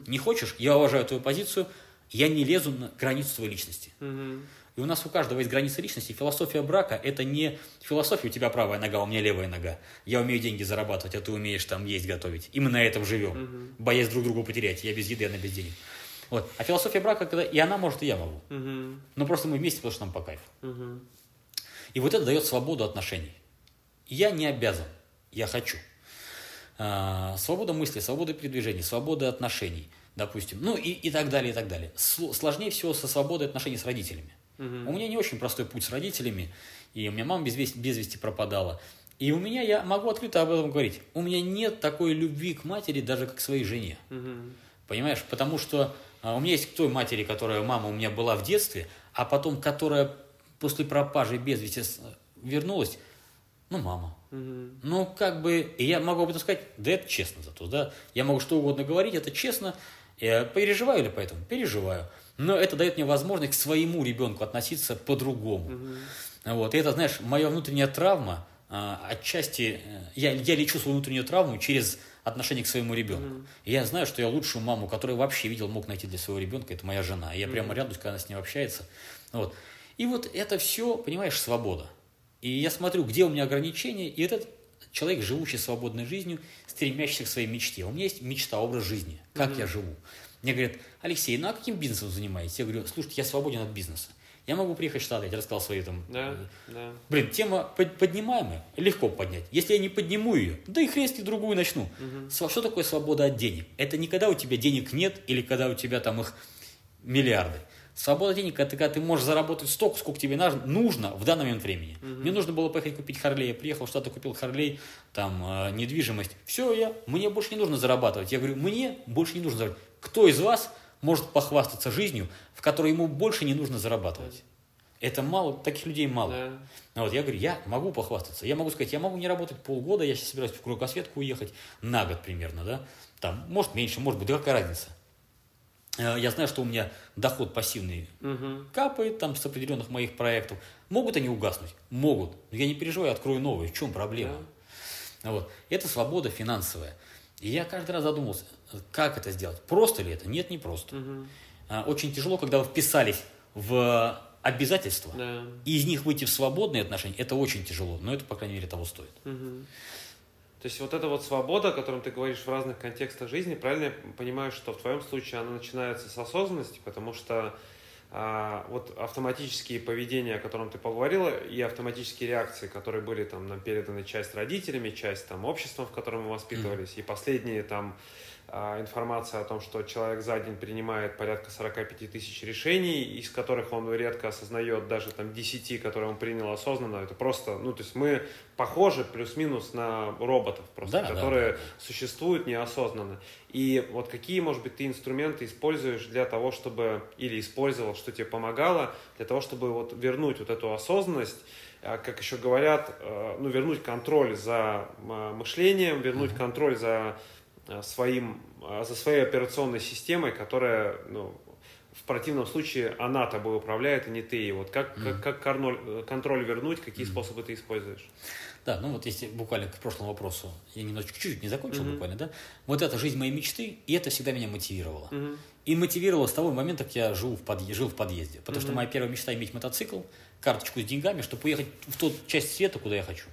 Не хочешь, я уважаю твою позицию, я не лезу на границу своей личности. Угу. И у нас у каждого есть граница личности. Философия брака – это не философия, у тебя правая нога, у меня левая нога. Я умею деньги зарабатывать, а ты умеешь там есть готовить. И мы на этом живем, угу. боясь друг друга потерять. Я без еды, она без денег. Вот. А философия брака, когда и она может, и я могу. Угу. Но просто мы вместе, потому что нам по кайфу. Угу. И вот это дает свободу отношений. Я не обязан, я хочу. А, свобода мысли, свобода передвижения, свобода отношений – допустим, ну и, и так далее, и так далее. Сложнее всего со свободой отношений с родителями. Угу. У меня не очень простой путь с родителями, и у меня мама без вести, без вести пропадала. И у меня, я могу открыто об этом говорить, у меня нет такой любви к матери, даже как к своей жене. Угу. Понимаешь? Потому что а, у меня есть к той матери, которая мама у меня была в детстве, а потом, которая после пропажи без вести вернулась, ну, мама. Угу. Ну, как бы, и я могу об этом сказать, да это честно зато, да. Я могу что угодно говорить, это честно, я переживаю ли поэтому? Переживаю. Но это дает мне возможность к своему ребенку относиться по-другому. Угу. Вот. И это, знаешь, моя внутренняя травма, а, отчасти, э, я, я лечу свою внутреннюю травму через отношение к своему ребенку. Mm-hmm. Я знаю, что я лучшую маму, которую вообще видел, мог найти для своего ребенка, это моя жена. Я mm-hmm. прямо рядом, когда она с ней общается. Вот. И вот это все, понимаешь, свобода. И я смотрю, где у меня ограничения, и этот человек, живущий свободной жизнью, стремящийся к своей мечте. У меня есть мечта, образ жизни, как mm-hmm. я живу. Мне говорят, Алексей, ну а каким бизнесом занимаетесь? Я говорю, слушайте, я свободен от бизнеса. Я могу приехать в Штаты, я рассказал свои там... Да, да. Блин, тема поднимаемая, легко поднять. Если я не подниму ее, да и хрен другую начну. Угу. Что такое свобода от денег? Это не когда у тебя денег нет или когда у тебя там их миллиарды. Свобода денег это когда ты можешь заработать столько, сколько тебе нужно в данный момент времени. Угу. Мне нужно было поехать купить Харлей. Я приехал в Штаты, купил Харлей, там, э, недвижимость. Все, я, мне больше не нужно зарабатывать. Я говорю, мне больше не нужно зарабатывать. Кто из вас может похвастаться жизнью, в которой ему больше не нужно зарабатывать? Это мало, таких людей мало. Да. Вот, я говорю, я могу похвастаться. Я могу сказать, я могу не работать полгода, я сейчас собираюсь в кругосветку уехать на год примерно, да? Там, может меньше, может быть, да какая разница? Э, я знаю, что у меня доход пассивный угу. капает там с определенных моих проектов. Могут они угаснуть? Могут. Но я не переживаю, открою новые. В чем проблема? Да. Вот. Это свобода финансовая. И я каждый раз задумался, как это сделать? Просто ли это? Нет, не просто. Угу. Очень тяжело, когда вы вписались в обязательства, да. и из них выйти в свободные отношения, это очень тяжело, но это, по крайней мере, того стоит. Угу. То есть вот эта вот свобода, о которой ты говоришь в разных контекстах жизни, правильно я понимаю, что в твоем случае она начинается с осознанности, потому что а, вот автоматические поведения, о котором ты поговорила, и автоматические реакции, которые были там нам переданы часть родителями, часть там обществом, в котором мы воспитывались, mm-hmm. и последние там информация о том, что человек за день принимает порядка 45 тысяч решений, из которых он редко осознает даже там 10, которые он принял осознанно. Это просто, ну, то есть мы похожи плюс-минус на роботов просто, да, которые да, да. существуют неосознанно. И вот какие, может быть, ты инструменты используешь для того, чтобы, или использовал, что тебе помогало, для того, чтобы вот вернуть вот эту осознанность, а, как еще говорят, э, ну, вернуть контроль за мышлением, вернуть mm-hmm. контроль за своим, э, за своей операционной системой, которая, ну, в противном случае она тобой управляет, а не ты. И вот как, mm. как, как контроль, э, контроль вернуть, какие mm. способы ты используешь? Да, ну вот если буквально к прошлому вопросу, я немножечко чуть-чуть не закончил mm-hmm. буквально, да, вот это жизнь моей мечты, и это всегда меня мотивировало. Mm-hmm. И мотивировало с того момента, как я жил в, подъезде, жил в подъезде. Потому mm-hmm. что моя первая мечта иметь мотоцикл, карточку с деньгами, чтобы уехать в ту часть света, куда я хочу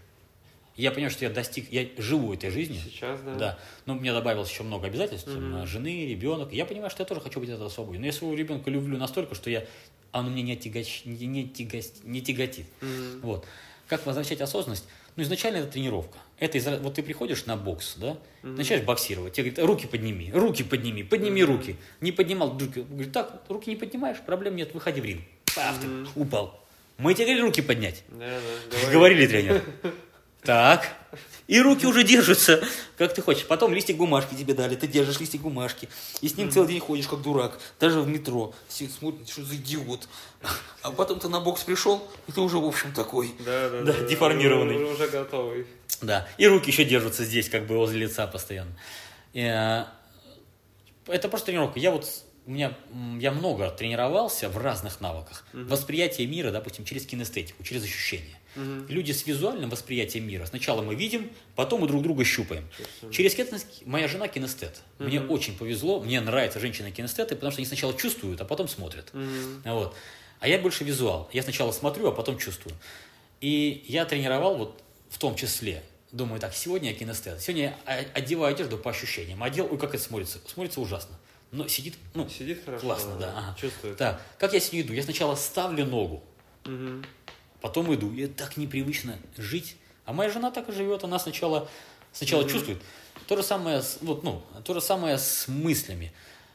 я понял, что я достиг, я живу этой жизнью. Сейчас, да. Да. Но мне добавилось еще много обязательств. Угу. Жены, ребенок. Я понимаю, что я тоже хочу быть этого свободен. Но я своего ребенка люблю настолько, что я, он мне не, тягач, не, не, тягать, не тяготит. Угу. Вот. Как возвращать осознанность? Ну, изначально это тренировка. Это из, вот ты приходишь на бокс, да, угу. начинаешь боксировать, тебе говорят, руки подними, руки подними, подними угу. руки. Не поднимал, руки. Говорит, так, руки не поднимаешь, проблем нет, выходи в ринг. Пах, угу. упал. Мы тебе говорили руки поднять. Да, да, говорили. говорили тренер. Так. И руки уже держатся, как ты хочешь. Потом листик бумажки тебе дали, ты держишь листик бумажки. И с ним целый день ходишь, как дурак. Даже в метро. Все смотрят, что за идиот. А потом ты на бокс пришел, и ты уже, в общем, такой. Да, да, Да, да. деформированный. Уже, уже готовый. Да. И руки еще держатся здесь, как бы возле лица постоянно. Э, это просто тренировка. Я вот у меня, я много тренировался в разных навыках. Восприятие мира, допустим, через кинестетику, через ощущения. Люди с визуальным восприятием мира. Сначала мы видим, потом мы друг друга щупаем. Через кинестет, моя жена кинестет. Мне очень повезло, мне нравятся женщины-кинестеты, потому что они сначала чувствуют, а потом смотрят. Вот. А я больше визуал. Я сначала смотрю, а потом чувствую. И я тренировал вот в том числе. Думаю, так, сегодня я кинестет. Сегодня я одеваю одежду по ощущениям. Одел, ой, как это смотрится? Смотрится ужасно. Но сидит, ну, Сидит хорошо. классно, да. ага. Чувствует. Так, как я сегодня иду? Я сначала ставлю ногу, Мгм. Потом иду. И это так непривычно жить. А моя жена так и живет. Она сначала, сначала чувствует. То же самое, с, вот, ну, то же самое с мыслями.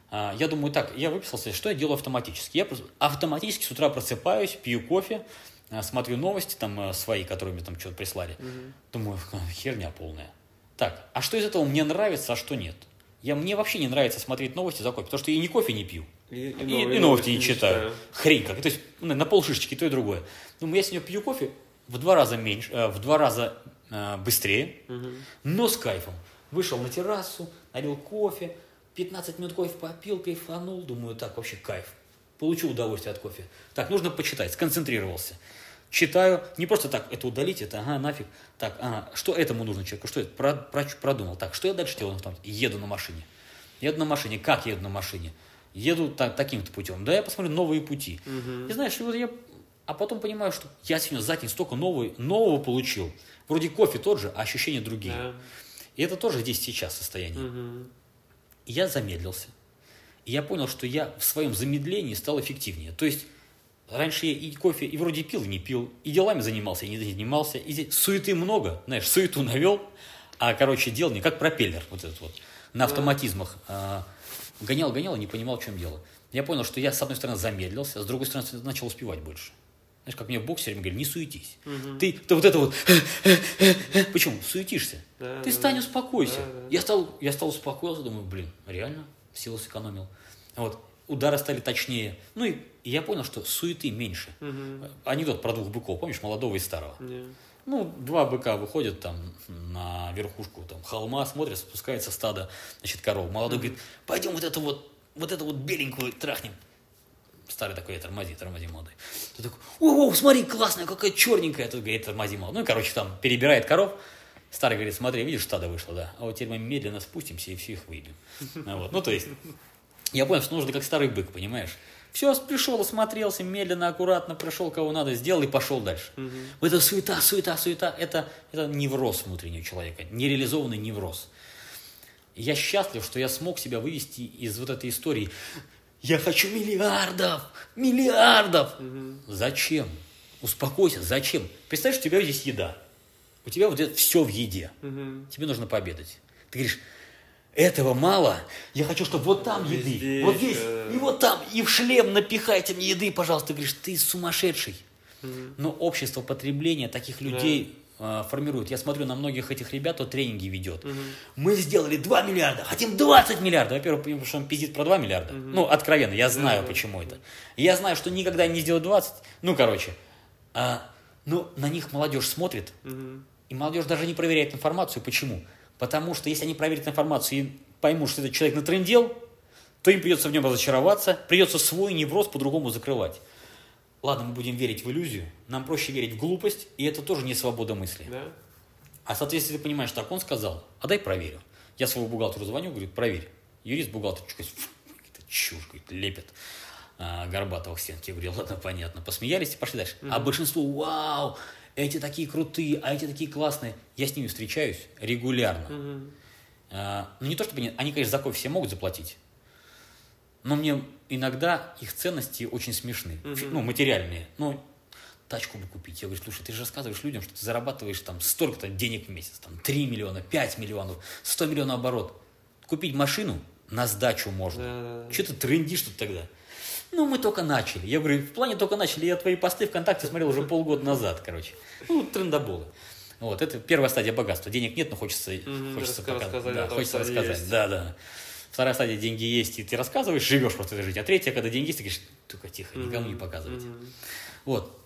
А, я думаю, так, я выписался, что я делаю автоматически? Я автоматически с утра просыпаюсь, пью кофе, а, смотрю новости там а, свои, которые мне там что-то прислали. Думаю, «Ха, херня полная. Так, а что из этого мне нравится, а что нет? Я, мне вообще не нравится смотреть новости за кофе, потому что я ни кофе не пью. И, И, новые и новости не читаю. Хрень как. То есть ну, на полшишечки то и другое. Думаю, я сегодня пью кофе в два раза меньше, э, в два раза э, быстрее, но с кайфом. Вышел на террасу, налил кофе, 15 минут кофе попил, кайфанул. Думаю, так, вообще кайф. Получил удовольствие от кофе. Так, нужно почитать, сконцентрировался. Читаю, не просто так, это удалить, это, ага, нафиг. Так, ага, что этому нужно человеку, что это, про- про- продумал. Так, что я дальше делаю? Еду на машине. Еду на машине. Как еду на машине? Еду так, таким-то путем. Да, я посмотрю новые пути. И знаешь, и вот я... А потом понимаю, что я сегодня за день столько нового, нового получил. Вроде кофе тот же, а ощущения другие. Да. И это тоже здесь сейчас состояние. Мгм. И я замедлился. И я понял, что я в своем замедлении стал эффективнее. То есть раньше я и кофе и вроде пил, и не пил, и делами занимался, и не занимался. И здесь суеты много, знаешь, суету навел, а, короче, дел не как пропеллер вот этот вот, на автоматизмах. А, гонял, гонял и не понимал, в чем дело. Я понял, что я, с одной стороны, замедлился, а с другой стороны, начал успевать больше. Знаешь, как мне бокс все время говорит, не суетись. Ты, ты вот это вот... Почему? Суетишься. Да, ты стань, успокойся. Да, да. Я стал, я стал успокоился, думаю, блин, реально, силы сэкономил. Вот, удары стали точнее. Ну и, я понял, что суеты меньше. Анекдот про двух быков, помнишь, молодого и старого? Не. Ну, два быка выходят там на верхушку там, холма, смотрят, спускается стадо, значит, коров. Молодой говорит, пойдем вот эту вот, вот эту вот беленькую трахнем. Старый такой, тормози, тормози, молодой. Ты такой, о, смотри, классная, какая черненькая. Тут говорит, тормози, молодой. Ну, и, короче, там перебирает коров. Старый говорит, смотри, видишь, стадо вышло, да. А вот теперь мы медленно спустимся и всех выйдем. Ну, вот. ну то есть, я понял, что нужно как старый бык, понимаешь? Все, пришел, осмотрелся, медленно, аккуратно прошел, кого надо, сделал и пошел дальше. Вот это суета, суета, суета, это, это невроз внутреннего человека, нереализованный невроз. Я счастлив, что я смог себя вывести из вот этой истории. Я хочу миллиардов, миллиардов. Зачем? Успокойся, зачем? Представь, что у тебя здесь еда. У тебя вот это все в еде. Мгм. Тебе нужно пообедать. Ты говоришь, этого мало, я хочу, чтобы вот там еды, Везде вот здесь, да. и вот там, и в шлем напихайте мне еды, пожалуйста. Ты говоришь, ты сумасшедший. Но общество потребления таких людей э, формирует. Я смотрю на многих этих ребят, кто тренинги ведет. Мы сделали 2 миллиарда, хотим 20 миллиардов. Во-первых, потому что он пиздит про 2 миллиарда. Ну, откровенно, я знаю, почему это. Я знаю, что никогда не сделают 20. Ну, короче. А, но на них молодежь смотрит, и молодежь даже не проверяет информацию. Почему? Потому что если они проверят информацию и поймут, что этот человек натрендел, то им придется в нем разочароваться, придется свой невроз по-другому закрывать. Ладно, мы будем верить в иллюзию, нам проще верить в глупость, и это тоже не свобода мысли. Да? А соответственно, ты понимаешь, так он сказал, а дай проверю. Я своему бухгалтеру звоню, говорю, проверь. Юрист-бухгалтер, что это чушь, говорит, лепит а, Горбатова к стенке. Я говорю, ладно, понятно. Посмеялись и пошли дальше. А большинство, вау, эти такие крутые, а эти такие классные. Я с ними встречаюсь регулярно. Мгм. А, ну, не то чтобы они, они, конечно, за кофе все могут заплатить, но мне иногда их ценности очень смешны, Фи- ну, материальные. Ну, тачку бы купить. Я говорю, слушай, ты же рассказываешь людям, что ты зарабатываешь там столько-то денег в месяц, там 3 миллиона, 5 миллионов, 100 миллионов оборот. Купить машину на сдачу можно. Да-да-да. Что ты трендишь тут тогда? Ну, мы только начали. Я говорю, в плане только начали. Я твои посты ВКонтакте смотрел уже полгода назад, короче. Ну, трендоболы. Вот, это первая стадия богатства. Денег нет, но хочется, Мгм, хочется пока- рассказать да, том, хочется рассказать. есть. Да, да. Вторая стадия деньги есть, и ты рассказываешь, живешь просто этой жизнью. А третья, когда деньги есть, ты говоришь, только тихо, никому не Мгм, показывайте. мгм. Вот.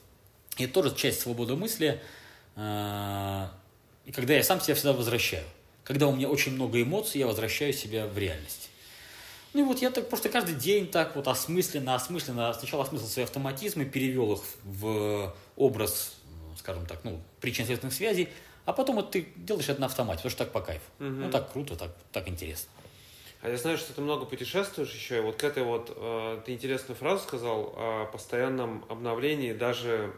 И это тоже часть свободы мысли. а, И когда я сам себя всегда возвращаю. Когда у меня очень много эмоций, я возвращаю себя в реальность. Ну и вот я так просто каждый день так вот осмысленно, осмысленно, сначала осмыслил свои автоматизмы, перевел их в образ, ну, скажем так, ну, причинно-следственных связей, а потом вот ты делаешь это на автомате, потому что так по кайфу. Мгм. Ну так круто, так, так интересно. А я знаю, что ты много путешествуешь еще, и вот к этой вот, э, ты интересную фразу сказал о постоянном обновлении даже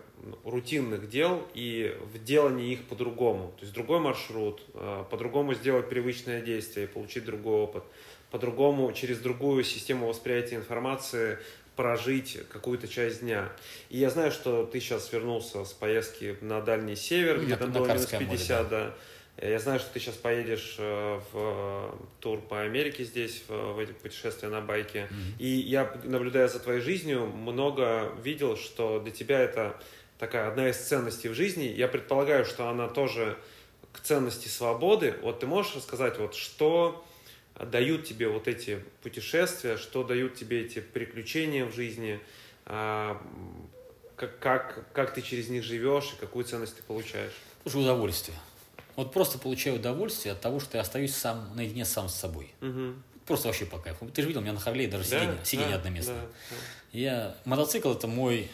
рутинных дел и в делании их по-другому. То есть другой маршрут, э, по-другому сделать привычное действие и получить другой опыт, по-другому через другую систему восприятия информации прожить какую-то часть дня. И я знаю, что ты сейчас вернулся с поездки на Дальний Север, где там было минус Карское море, 50, да. Я знаю, что ты сейчас поедешь э, в э, тур по Америке здесь, в, в эти путешествия на байке. И я, наблюдая за твоей жизнью, много видел, что для тебя это такая одна из ценностей в жизни. Я предполагаю, что она тоже к ценности свободы. Вот ты можешь рассказать, вот что дают тебе вот эти путешествия, что дают тебе эти приключения в жизни, а, как, как, как ты через них живешь и какую ценность ты получаешь? Слушай, удовольствие. Вот просто получаю удовольствие от того, что я остаюсь сам наедине сам с собой. Мгм. Просто вообще по кайфу. Ты же видел, у меня на Харлее даже Да, сиденье, сиденье да, одноместное. да, да. Я... Мотоцикл это мой...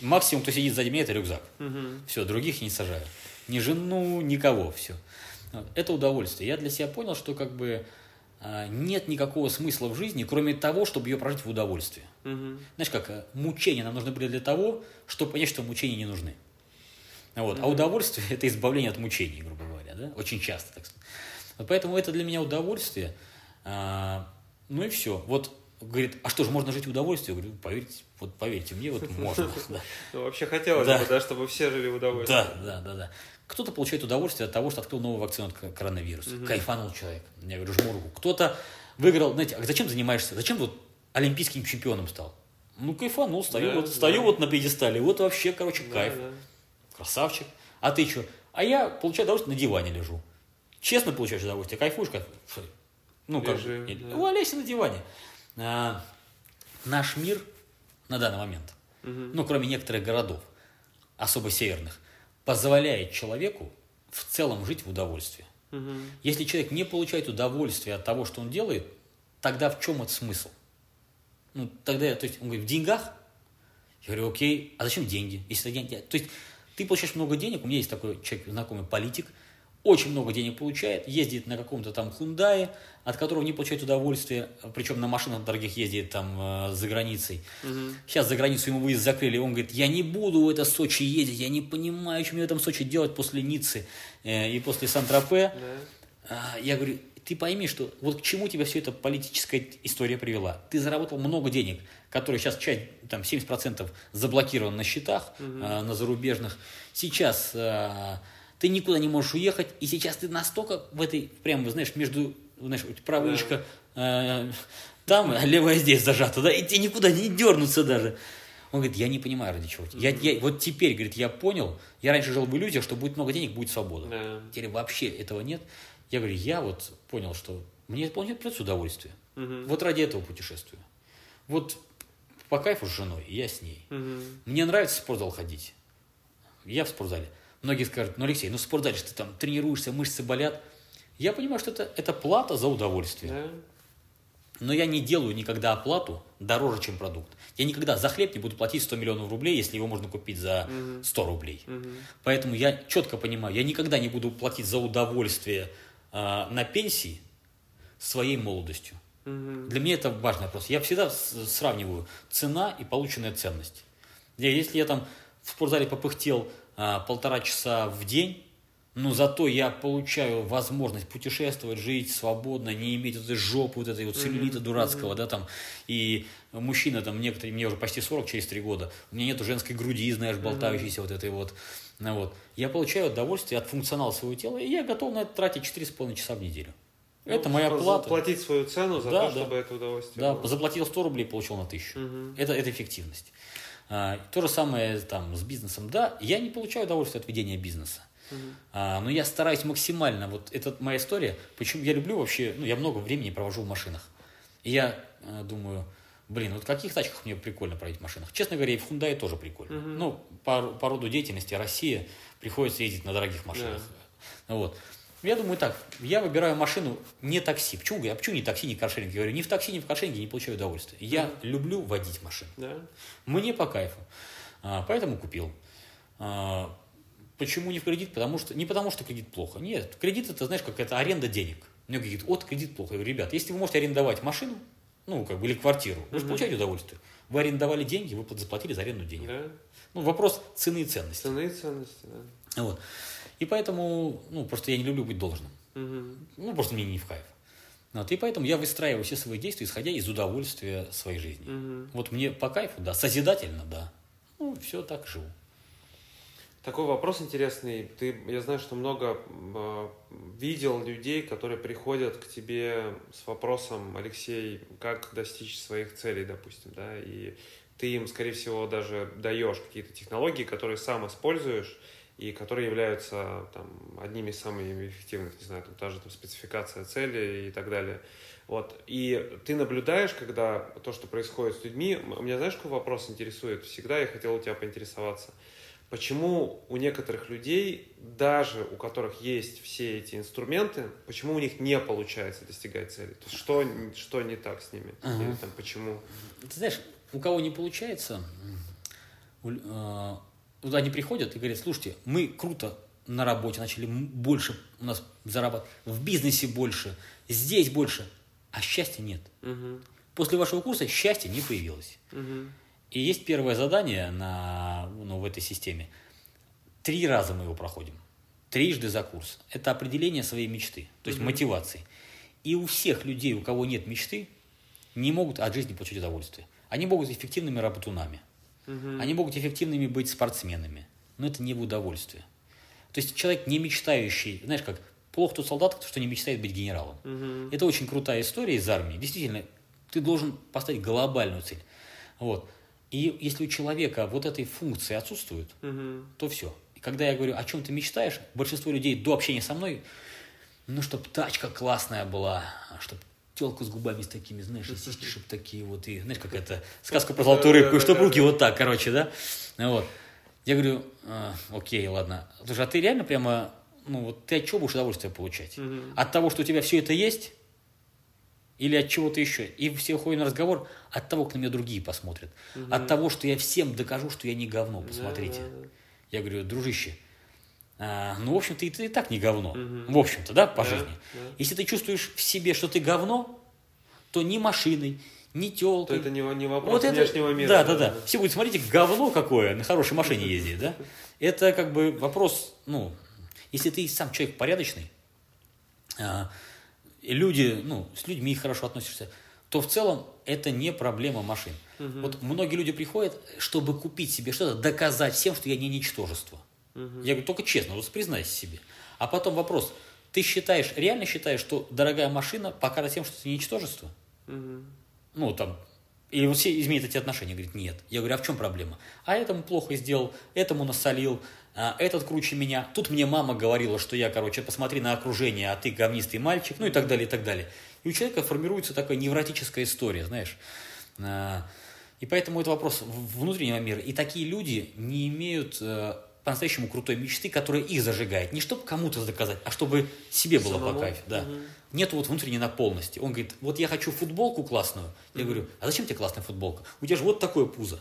Максимум, кто сидит сзади меня, это рюкзак. Мгм. Все, других не сажаю. Ни жену, никого, все. Это удовольствие. Я для себя понял, что как бы нет никакого смысла в жизни, кроме того, чтобы ее прожить в удовольствии. Мгм. Знаешь, как а, мучения нам нужны были для того, чтобы понять, что мучения не нужны. Вот. А Мгм. удовольствие – это избавление от мучений, грубо говоря. Да? Очень часто. Так сказать. Вот поэтому это для меня удовольствие. А, ну и все. Вот говорит, а что же, можно жить в удовольствии? Я говорю, поверьте, вот поверьте мне, вот можно. Да. Ну, вообще хотелось Да. бы, да, чтобы все жили в удовольствии. Да, да, да, да. Кто-то получает удовольствие от того, что открыл новую вакцину от коронавируса. Мгм. Кайфанул человек. Я говорю, жму руку. Кто-то выиграл, знаете, а зачем занимаешься? Зачем вот олимпийским чемпионом стал? Ну, кайфанул, стою, Да, вот, стою да. вот на пьедестале. Вот вообще, короче, Да, кайф. да. Красавчик. А ты что? А я получаю удовольствие, на диване лежу. Честно получаешь удовольствие, кайфуешь, кайфуешь. Ну, как Лежи, бы, да. валяйся на диване. А, наш мир на данный момент, Мгм. ну, кроме некоторых городов, особо северных, позволяет человеку в целом жить в удовольствии. Мгм. Если человек не получает удовольствие от того, что он делает, тогда в чем этот смысл? Ну, тогда, я- то есть, он говорит, в деньгах? Я говорю, окей, а зачем деньги? Если это деньги? То есть, ты получаешь много денег, у меня есть такой человек, знакомый политик, очень много денег получает, ездит на каком-то там Хундае, от которого не получает удовольствие, причем на машинах дорогих ездит там э, за границей. Мгм. Сейчас за границу ему выезд закрыли, он говорит, я не буду в это Сочи ездить, я не понимаю, что мне в этом Сочи делать после Ниццы э, и после Сан-Тропе. Да. А, Я говорю, ты пойми, что вот к чему тебя все эта политическая история привела. Ты заработал много денег, которые сейчас часть, там, 70% заблокированы на счетах, а, на зарубежных. Сейчас а, ты никуда не можешь уехать, и сейчас ты настолько в этой, прямо, знаешь, между, знаешь, правая Да. яичко, а, там, а левая здесь зажата, да, и тебе никуда не дернуться даже. Он говорит, я не понимаю, ради чего. Я, я, вот теперь, говорит, я понял, я раньше жил в иллюзиях, что будет много денег, будет свобода. Да. Теперь вообще этого нет. Я говорю, я вот понял, что мне вполне придется удовольствие. Мгм. Вот ради этого путешествую. Вот по кайфу с женой, я с ней. Мгм. Мне нравится в спортзал ходить. Я в спортзале. Многие скажут, ну, Алексей, ну в спортзале ты там тренируешься, мышцы болят. Я понимаю, что это, это плата за удовольствие. Да. Но я не делаю никогда оплату дороже, чем продукт. Я никогда за хлеб не буду платить 100 миллионов рублей, если его можно купить за Мгм. 100 рублей. Поэтому я четко понимаю, я никогда не буду платить за удовольствие а, на пенсии своей молодостью. Для меня это важный вопрос. Я всегда сравниваю цена и полученная ценность. Я- Если я там в спортзале попыхтел полтора часа в день, но зато я получаю возможность путешествовать, жить свободно, не иметь вот этой жопы, вот этой вот целлюлита дурацкого, да, там, и мужчина, там, некоторые, мне уже почти 40, через 3 года, у меня нету женской груди, знаешь, болтающейся вот этой вот, ну, вот. Я получаю удовольствие от функционала своего тела, и я готов на это тратить 4,5 часа в неделю. Это Ну, моя за- плата. Платить свою цену за Да, то, да. чтобы это удовольствие Да, было. заплатил 100 рублей, получил на 1000. Мгм. Это, это эффективность. А, то же самое там с бизнесом. Да, я не получаю удовольствие от ведения бизнеса. А, но я стараюсь максимально, вот это моя история, почему я люблю вообще, ну, я много времени провожу в машинах. И я э, думаю, блин, вот в каких тачках мне прикольно проводить в машинах? Честно говоря, и в Hyundai тоже прикольно. Мгм. Ну, по, по роду деятельности Россия приходится ездить на дорогих машинах. Вот. Я думаю так, я выбираю машину не такси. Почему? А почему не такси, не каршеринг? Я говорю, ни в такси, ни в каршеринге не получаю удовольствия. Я Мгм. люблю водить машину. Да? Мне по кайфу. А, поэтому купил. А, почему не в кредит? Потому что, не потому, что кредит плохо. Нет, кредит это, знаешь, как это аренда денег. Мне говорят, вот кредит плохо. Я говорю, ребят, если вы можете арендовать машину, ну, как бы, или квартиру, вы же получаете удовольствие. Вы арендовали деньги, вы заплатили за аренду денег. Да? Ну, вопрос цены и ценности. Цены и ценности, да. Вот. И поэтому, ну, просто я не люблю быть должным. Мгм. Ну, просто мне не в кайф. Вот. И поэтому я выстраиваю все свои действия, исходя из удовольствия своей жизни. Мгм. Вот мне по кайфу, да, созидательно, да. Ну, все так живу. Такой вопрос интересный. Ты, я знаю, что много э, видел людей, которые приходят к тебе с вопросом, Алексей, как достичь своих целей, допустим, да, и ты им, скорее всего, даже даешь какие-то технологии, которые сам используешь и которые являются там, одними из самых эффективных, не знаю, там та же там, спецификация цели и так далее. Вот. И ты наблюдаешь, когда то, что происходит с людьми, меня знаешь, какой вопрос интересует? Всегда я хотел у тебя поинтересоваться. Почему у некоторых людей, даже у которых есть все эти инструменты, почему у них не получается достигать цели? То есть что, что не так с ними? Ага. Или там почему? Ты знаешь, у кого не получается, у- э, вот они приходят и говорят, слушайте, мы круто на работе начали больше у нас зарабатывать, в бизнесе больше, здесь больше, а счастья нет. Мгм. После вашего курса счастья не появилось. Мгм. И есть первое задание на, ну, в этой системе. Три раза мы его проходим. Трижды за курс. Это определение своей мечты, то есть Мгм. мотивации. И у всех людей, у кого нет мечты, не могут от жизни получить удовольствие. Они могут быть эффективными работунами. Мгм. Они могут эффективными быть спортсменами. Но это не в удовольствие. То есть человек не мечтающий, знаешь как, плохо тот солдат, что не мечтает быть генералом. Мгм. Это очень крутая история из армии. Действительно, ты должен поставить глобальную цель. Вот. И если у человека вот этой функции отсутствует, Мгм. то все. И когда я говорю, о чем ты мечтаешь, большинство людей до общения со мной, ну, чтобы тачка классная была, чтобы телку с губами с такими, знаешь, и сиськи, чтобы такие вот, и, знаешь, как это, сказка про золотую рыбку, и чтобы руки вот так, короче, да? Вот. Я говорю, «А, окей, ладно. Слушай, а ты реально прямо, ну, вот ты от чего будешь удовольствие получать? Мгм. От того, что у тебя все это есть? Или от чего-то еще? И все уходят на разговор от того, как на меня другие посмотрят. От того, что я всем докажу, что я не говно, посмотрите. Да, да, да. Я говорю, дружище, а, ну, в общем-то, и ты и так не говно. Мгм. В общем-то, да, по Да, жизни. да. Если ты чувствуешь в себе, что ты говно, то ни машиной, ни То телкой. это не, не вопрос Вот это, внешнего мира. да, да, да. Все будут смотрите, говно какое, на хорошей машине ездит, да? Это как бы вопрос, ну, если ты сам человек порядочный, и люди, ну, с людьми хорошо относишься, то в целом это не проблема машин. Мгм. Вот многие люди приходят, чтобы купить себе что-то, доказать всем, что я не ничтожество. Мгм. Я говорю, только честно, вот признайся себе. А потом вопрос, ты считаешь, реально считаешь, что дорогая машина покажет тем, что ты ничтожество? Мгм. Ну, там, или вот все изменят эти отношения. Говорит, нет. Я говорю, а в чем проблема? А этому плохо сделал, этому насолил, а, этот круче меня. Тут мне мама говорила, что я, короче, посмотри на окружение, а ты говнистый мальчик, ну и так далее, и так далее. И у человека формируется такая невротическая история, знаешь. А, И поэтому это вопрос внутреннего мира. И такие люди не имеют э, по-настоящему крутой мечты, которая их зажигает. Не чтобы кому-то доказать, а чтобы себе было Самому? по кайфу. Да. Мгм. Нету вот внутренней наполненности. Он говорит, вот я хочу футболку классную. Я говорю, а зачем тебе классная футболка? У тебя же вот такое пузо.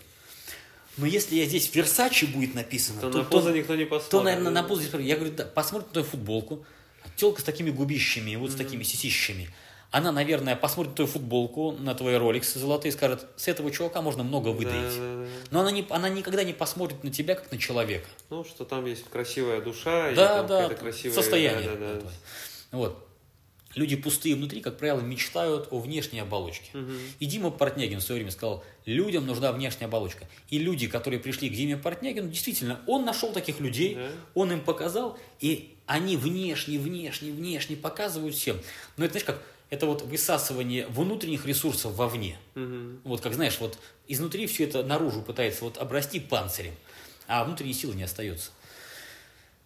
Но если я здесь Версачи будет написано, То то, на поза никто не посмотрит. то, наверное, на пузо. Я говорю, да, посмотрит на твою футболку. Телка с такими губищами, вот с Мгм. такими сисищами. Она, наверное, посмотрит твою футболку, на твои роликсы золотые и скажет, с этого чувака можно много выдаить. Да, да, да. Но она, не, она никогда не посмотрит на тебя, как на человека. Ну, что там есть красивая душа, и Да, там да, красивая... состояние. да, да, да. Вот. Люди пустые внутри, как правило, мечтают о внешней оболочке. Мгм. И Дима Портнягин в свое время сказал, людям нужна внешняя оболочка. И люди, которые пришли к Диме Портнягину, действительно, он нашел таких людей, Да. он им показал, и они внешне, внешне, внешне показывают всем. Но это, знаешь, как, это вот высасывание внутренних ресурсов вовне. Мгм. Вот как, знаешь, вот изнутри все это наружу пытается вот обрасти панцирем, а внутренней силы не остается.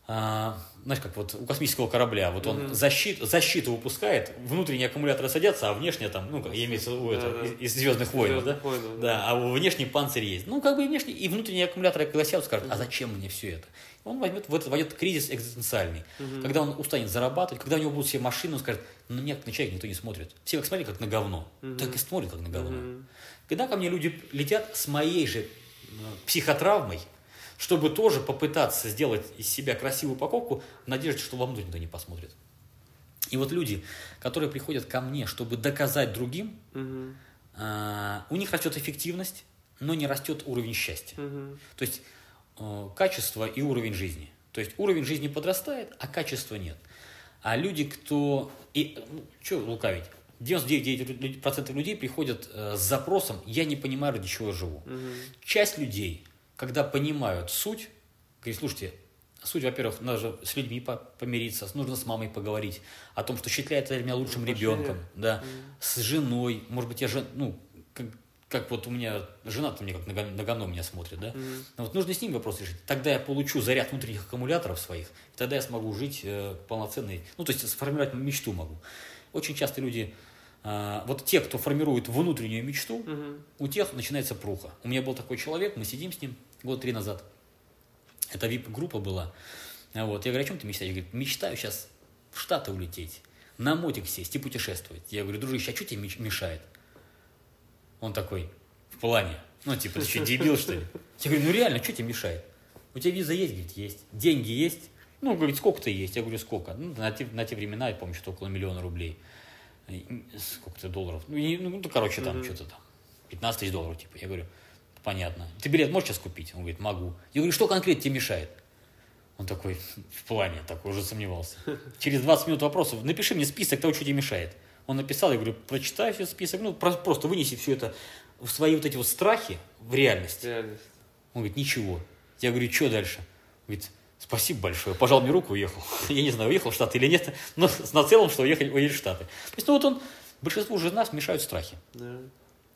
а, знаешь, как вот у космического корабля, вот он mm-hmm. защит, защиту выпускает, внутренние аккумуляторы садятся, а внешне там, ну, как я имею в виду это, да, из, из Звездных войн, да? Да? да, а внешний панцирь есть. Ну, как бы и внешний, и внутренние аккумуляторы, когда сядут, скажут, mm-hmm. а зачем мне все это? Он возьмет, в этот войдет кризис экзистенциальный. Mm-hmm. Когда он устанет зарабатывать, когда у него будут все машины, он скажет, ну, нет, на человека никто не смотрит. Все как смотрели, как на говно. Mm-hmm. Так и смотрят, как на говно. Mm-hmm. Когда ко мне люди летят с моей же э, психотравмой, чтобы тоже попытаться сделать из себя красивую упаковку в надежде, что вовнутрь никто не посмотрит. И вот люди, которые приходят ко мне, чтобы доказать другим, угу. а, у них растет эффективность, но не растет уровень счастья. Угу. То есть э, качество и уровень жизни. То есть уровень жизни подрастает, а качества нет. А люди, кто... И, ну, что лукавить? 99% людей приходят э, с запросом «я не понимаю, ради чего я живу». Угу. Часть людей когда понимают суть, говорит, слушайте, суть, во-первых, надо же с людьми помириться, нужно с мамой поговорить о том, что считает меня лучшим ребенком, да, mm. с женой, может быть, я жен, ну, как, вот у меня жена-то мне как на, на говно меня смотрит, да, mm. Но вот нужно с ним вопрос решить. Тогда я получу заряд внутренних аккумуляторов своих, тогда я смогу жить э, полноценной, ну, то есть сформировать мечту могу. Очень часто люди а, вот те, кто формирует внутреннюю мечту, угу. у тех начинается пруха. У меня был такой человек, мы сидим с ним год три назад. Это VIP-группа была. Вот. Я говорю, о чем ты мечтаешь? Я говорю, мечтаю сейчас в Штаты улететь, на мотик сесть и путешествовать. Я говорю, дружище, а что тебе мешает? Он такой, в плане. Ну, типа, ты что, дебил, что ли? Я говорю, ну реально, что тебе мешает? У тебя виза есть? Говорит, есть. Деньги есть? Ну, говорит, сколько-то есть. Я говорю, сколько? Ну, на те, на те времена, я помню, что около миллиона рублей сколько-то долларов, ну, ну, ну короче, там mm-hmm. что-то там, 15 тысяч долларов, типа. Я говорю, понятно. Ты билет можешь сейчас купить? Он говорит, могу. Я говорю, что конкретно тебе мешает? Он такой, в плане, такой уже сомневался. Через 20 минут вопросов, напиши мне список того, что тебе мешает. Он написал, я говорю, прочитай все список, ну, просто вынеси все это в свои вот эти вот страхи в реальность. Реальность. Он говорит, ничего. Я говорю, что дальше? Он говорит, Спасибо большое. Пожал мне руку, уехал. Я не знаю, уехал в Штаты или нет, но с нацелом, что уехали, уехали в Штаты. То есть, ну вот он, большинству же нас мешают страхи. Да.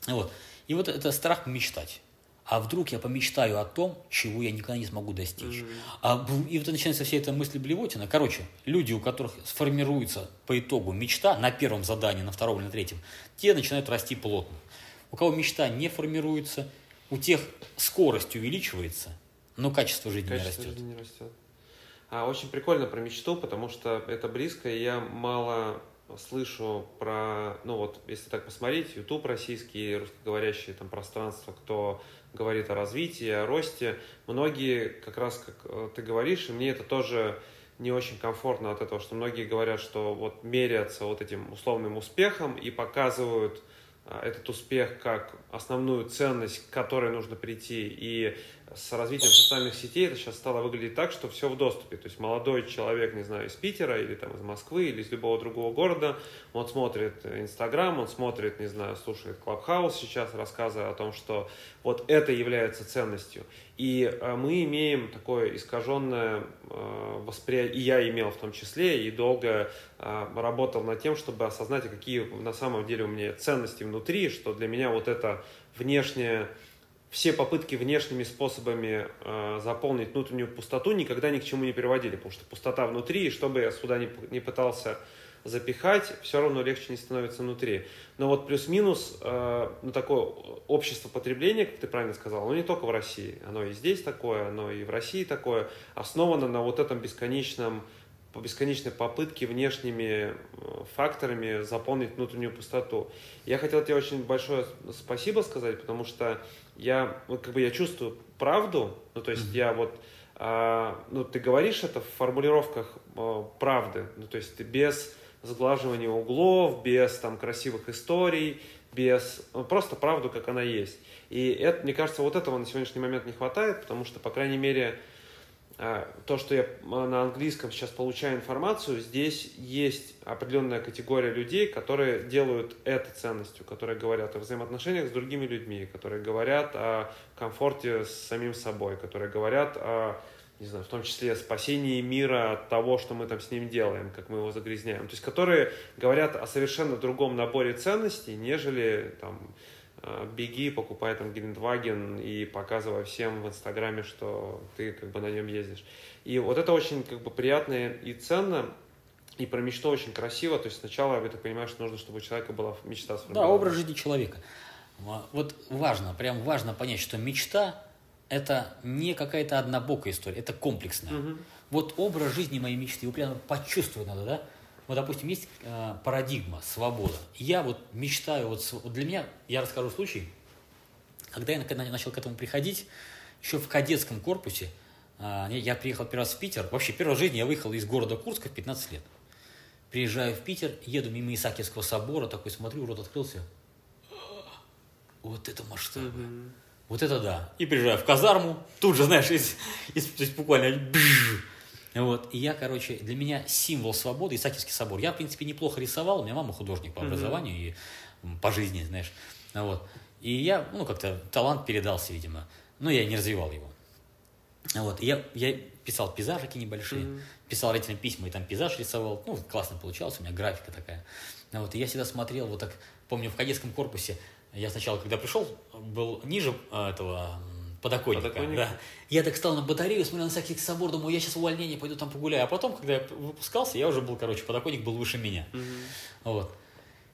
Вот. И вот это страх мечтать. А вдруг я помечтаю о том, чего я никогда не смогу достичь. Mm-hmm. А, и вот начинается вся эта мысль блевотина. Короче, люди, у которых сформируется по итогу мечта на первом задании, на втором или на третьем, те начинают расти плотно. У кого мечта не формируется, у тех скорость увеличивается – но качество жизни качество не растет. Жизни не растет. А, очень прикольно про мечту, потому что это близко, и я мало слышу про, ну вот, если так посмотреть, YouTube российский, русскоговорящие там пространство, кто говорит о развитии, о росте, многие, как раз как э, ты говоришь, и мне это тоже не очень комфортно от этого, что многие говорят, что вот меряются вот этим условным успехом и показывают а, этот успех как основную ценность, к которой нужно прийти, и с развитием социальных сетей это сейчас стало выглядеть так, что все в доступе. То есть молодой человек, не знаю, из Питера или там из Москвы или из любого другого города, он смотрит Инстаграм, он смотрит, не знаю, слушает Клабхаус сейчас, рассказывая о том, что вот это является ценностью. И э, мы имеем такое искаженное э, восприятие, и я имел в том числе, и долго э, работал над тем, чтобы осознать, какие на самом деле у меня ценности внутри, что для меня вот это внешнее все попытки внешними способами э, заполнить внутреннюю пустоту никогда ни к чему не приводили, потому что пустота внутри, и что бы я сюда не, не пытался запихать, все равно легче не становится внутри. Но вот плюс-минус, э, ну, такое общество потребления, как ты правильно сказал, оно не только в России, оно и здесь такое, оно и в России такое, основано на вот этом бесконечном по бесконечной попытке внешними э, факторами заполнить внутреннюю пустоту. Я хотел тебе очень большое спасибо сказать, потому что я, вот как бы я чувствую правду, ну то есть mm-hmm. я вот, а, ну ты говоришь это в формулировках а, правды, ну то есть ты без сглаживания углов, без там красивых историй, без ну, просто правду, как она есть. И это, мне кажется, вот этого на сегодняшний момент не хватает, потому что, по крайней мере, то, что я на английском сейчас получаю информацию, здесь есть определенная категория людей, которые делают это ценностью, которые говорят о взаимоотношениях с другими людьми, которые говорят о комфорте с самим собой, которые говорят о, не знаю, в том числе спасении мира от того, что мы там с ним делаем, как мы его загрязняем. То есть, которые говорят о совершенно другом наборе ценностей, нежели там беги, покупай там Гелендваген и показывай всем в Инстаграме, что ты как бы на нем ездишь. И вот это очень как бы приятно и ценно, и про мечту очень красиво. То есть сначала, я так понимаю, что нужно, чтобы у человека была мечта Да, образ жизни человека. Вот важно, прям важно понять, что мечта – это не какая-то однобокая история, это комплексная. Угу. Вот образ жизни моей мечты, его прямо почувствовать надо, да? Вот, допустим, есть э, парадигма, свобода. Я вот мечтаю, вот, вот для меня, я расскажу случай, когда я начал к этому приходить, еще в кадетском корпусе, э, я приехал первый раз в Питер, вообще первый раз в жизни я выехал из города Курска в 15 лет. Приезжаю в Питер, еду мимо Исаакиевского собора, такой смотрю, рот открылся. Вот это масштаб. Угу. Вот это да. И приезжаю в казарму, тут же, знаешь, из, из, есть буквально бжж, вот. И я, короче, для меня символ свободы Исаакиевский собор. Я, в принципе, неплохо рисовал, у меня мама художник по образованию и по жизни, знаешь. Вот. И я, ну, как-то талант передался, видимо. Но я не развивал его. Вот. И я, я писал пейзажики небольшие, mm-hmm. писал родителям письма и там пейзаж рисовал. Ну, классно получалось, у меня графика такая. Вот. И я всегда смотрел, вот так, помню, в кадетском корпусе, я сначала, когда пришел, был ниже а, этого подоконника. Подоконник. Да. Я так стал на батарею, смотрел на всяких собор, думаю, я сейчас увольнение пойду там погуляю. А потом, когда я выпускался, я уже был, короче, подоконник был выше меня. Угу. Вот.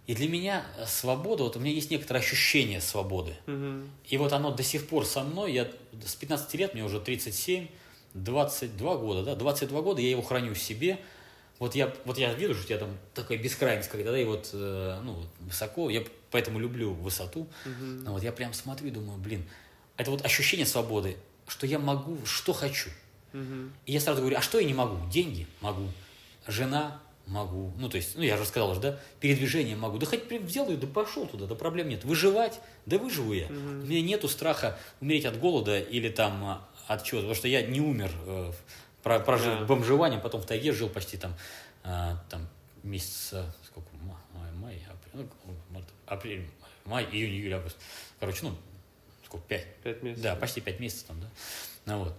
И для меня свобода, вот у меня есть некоторое ощущение свободы. Угу. И вот оно до сих пор со мной, я с 15 лет, мне уже 37, 22 года, да, 22 года я его храню в себе. Вот я, вот я вижу, что у тебя там такая бескрайность, когда, да, и вот, э, ну, высоко, я поэтому люблю высоту. Угу. Вот я прям смотрю и думаю, блин, это вот ощущение свободы, что я могу, что хочу. Угу. И я сразу говорю, а что я не могу? Деньги могу, жена могу, ну то есть, ну я же сказал уже, да, передвижение могу, да хоть сделаю, да пошел туда, да проблем нет. Выживать, да выживу я. Угу. У меня нету страха умереть от голода или там а, от чего-то, потому что я не умер, э, прожил да. бомжеванием, потом в тайге жил почти там, э, там месяца, сколько, май, май апрель, ну, апрель, май, июнь, июль, август. Короче, ну, сколько, пять? Пять месяцев. Да, почти пять месяцев там, да. Ну, вот.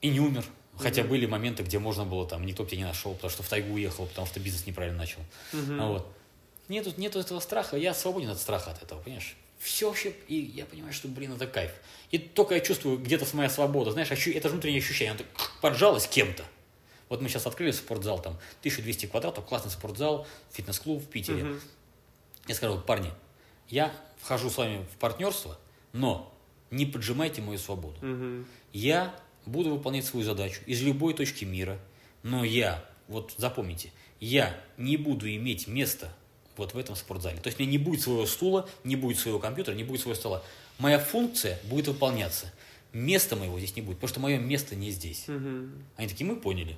И не умер. Хотя угу. были моменты, где можно было там, никто бы тебя не нашел, потому что в тайгу уехал, потому что бизнес неправильно начал. Угу. Ну, вот. Нету, нету этого страха, я свободен от страха от этого, понимаешь? Все вообще, и я понимаю, что, блин, это кайф. И только я чувствую где-то моя свобода, знаешь, это же внутреннее ощущение, оно так поджалось кем-то. Вот мы сейчас открыли спортзал, там, 1200 квадратов, классный спортзал, фитнес-клуб в Питере. Угу. Я сказал, парни, я вхожу с вами в партнерство, но не поджимайте мою свободу. Угу. Я буду выполнять свою задачу из любой точки мира, но я, вот запомните, я не буду иметь места вот в этом спортзале. То есть у меня не будет своего стула, не будет своего компьютера, не будет своего стола. Моя функция будет выполняться. Места моего здесь не будет, потому что мое место не здесь. Угу. Они такие, мы поняли.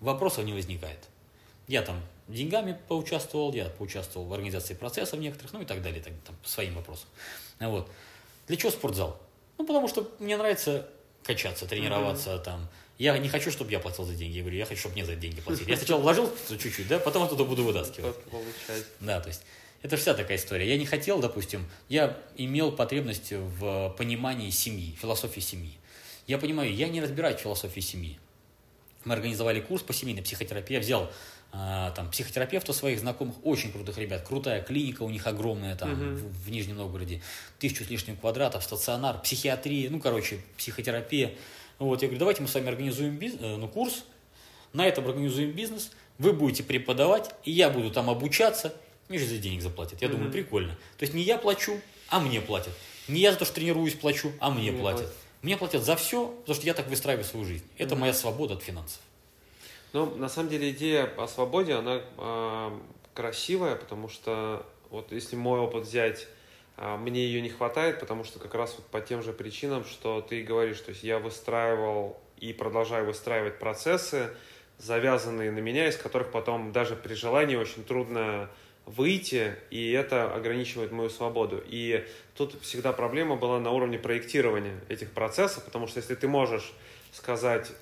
Вопросов не возникает. Я там деньгами поучаствовал, я поучаствовал в организации процессов некоторых, ну и так далее, так, там, по своим вопросам. Вот. Для чего спортзал? Ну, потому что мне нравится качаться, тренироваться mm-hmm. там. Я не хочу, чтобы я платил за деньги. Я говорю, я хочу, чтобы мне за деньги платили. Я сначала вложил чуть-чуть, да, потом оттуда буду вытаскивать. Да, то есть это вся такая история. Я не хотел, допустим, я имел потребность в понимании семьи, философии семьи. Я понимаю, я не разбираюсь в философии семьи. Мы организовали курс по семейной психотерапии. Я взял там, психотерапевтов своих знакомых, очень крутых ребят, крутая клиника у них огромная там uh-huh. в, в Нижнем Новгороде, тысячу с лишним квадратов, стационар, психиатрия, ну, короче, психотерапия. Вот, я говорю, давайте мы с вами организуем бизнес, э, ну, курс, на этом организуем бизнес, вы будете преподавать, и я буду там обучаться, мне же за денег заплатят. Я uh-huh. думаю, прикольно. То есть не я плачу, а мне платят. Не я за то, что тренируюсь, плачу, а мне, мне платят. платят. Мне платят за все, потому что я так выстраиваю свою жизнь. Это uh-huh. моя свобода от финансов. Ну, на самом деле идея о свободе, она э, красивая, потому что вот если мой опыт взять, э, мне ее не хватает, потому что как раз вот по тем же причинам, что ты говоришь, то есть я выстраивал и продолжаю выстраивать процессы, завязанные на меня, из которых потом даже при желании очень трудно выйти, и это ограничивает мою свободу. И тут всегда проблема была на уровне проектирования этих процессов, потому что если ты можешь сказать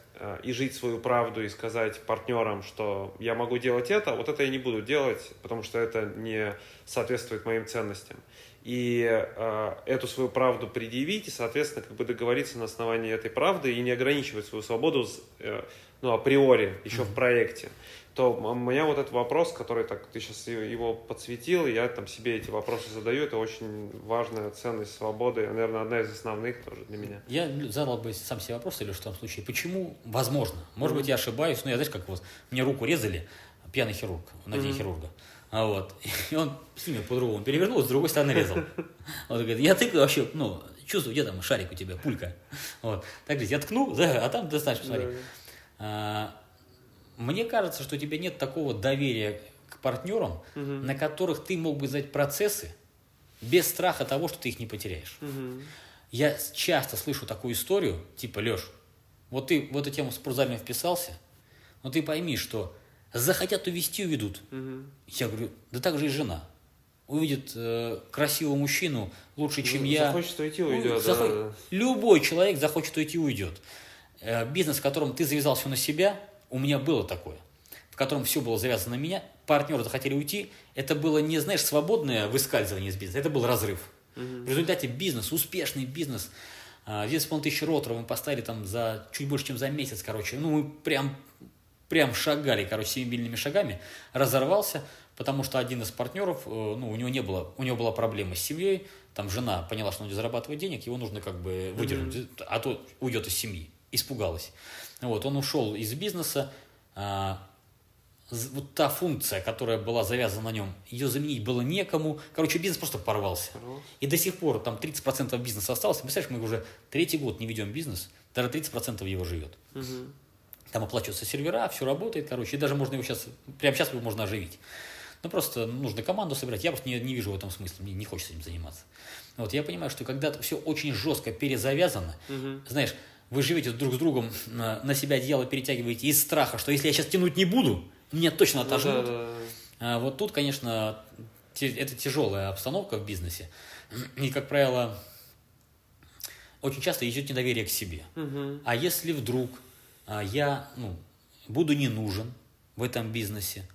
и жить свою правду и сказать партнерам, что я могу делать это, вот это я не буду делать, потому что это не соответствует моим ценностям. И э, эту свою правду предъявить и, соответственно, как бы договориться на основании этой правды и не ограничивать свою свободу э, ну, априори, еще mm-hmm. в проекте. То у меня вот этот вопрос, который так ты сейчас его подсветил, я там себе эти вопросы задаю, это очень важная ценность свободы, наверное, одна из основных тоже для меня. Я задал бы сам себе вопрос, или что в том случае, почему, возможно, может mm-hmm. быть, я ошибаюсь, но я, знаешь, как вот, мне руку резали, пьяный хирург, на день mm-hmm. хирурга, а вот, и он с ними по-другому перевернул, с другой стороны резал. Он говорит, я тыкаю вообще, ну, чувствую, где там шарик у тебя, пулька. Вот. Так говорит, я ткну, да, а там достаточно, посмотри. Мне кажется, что у тебя нет такого доверия к партнерам, угу. на которых ты мог бы задать процессы без страха того, что ты их не потеряешь. Угу. Я часто слышу такую историю, типа, Леш, вот ты в эту тему спортзальную вписался, но ты пойми, что захотят увести, уведут. Угу. Я говорю, да так же и жена. Увидит э, красивого мужчину лучше, чем ну, я. Захочет уйти, уйдет. Заход... Да. Любой человек захочет уйти, уйдет. Э, бизнес, в котором ты завязал все на себя, у меня было такое, в котором все было завязано на меня, партнеры захотели уйти, это было не, знаешь, свободное выскальзывание из бизнеса, это был разрыв. Угу. В результате бизнес, успешный бизнес, 2,5 тысячи роторов мы поставили там за чуть больше, чем за месяц, короче. Ну, мы прям, прям шагали, короче, семимильными шагами. Разорвался, потому что один из партнеров, э, ну, у него не было, у него была проблема с семьей, там жена поняла, что он не зарабатывает денег, его нужно как бы выдернуть, mm-hmm. а то уйдет из семьи испугалась. Вот, он ушел из бизнеса, а, вот та функция, которая была завязана на нем, ее заменить было некому. Короче, бизнес просто порвался. И до сих пор там 30% бизнеса осталось. Представляешь, мы уже третий год не ведем бизнес, даже 30% его живет. Угу. Там оплачиваются сервера, все работает, короче, и даже можно его сейчас, прямо сейчас его можно оживить. Ну, просто нужно команду собирать. Я просто не, не вижу в этом смысла, мне не хочется этим заниматься. Вот, я понимаю, что когда все очень жестко перезавязано, угу. знаешь, вы живете друг с другом, на себя одеяло перетягиваете из страха, что если я сейчас тянуть не буду, меня точно ну отожмут. Да, да, да. Вот тут, конечно, это тяжелая обстановка в бизнесе. И, как правило, очень часто идет недоверие к себе. Угу. А если вдруг а, я ну, буду не нужен в этом бизнесе,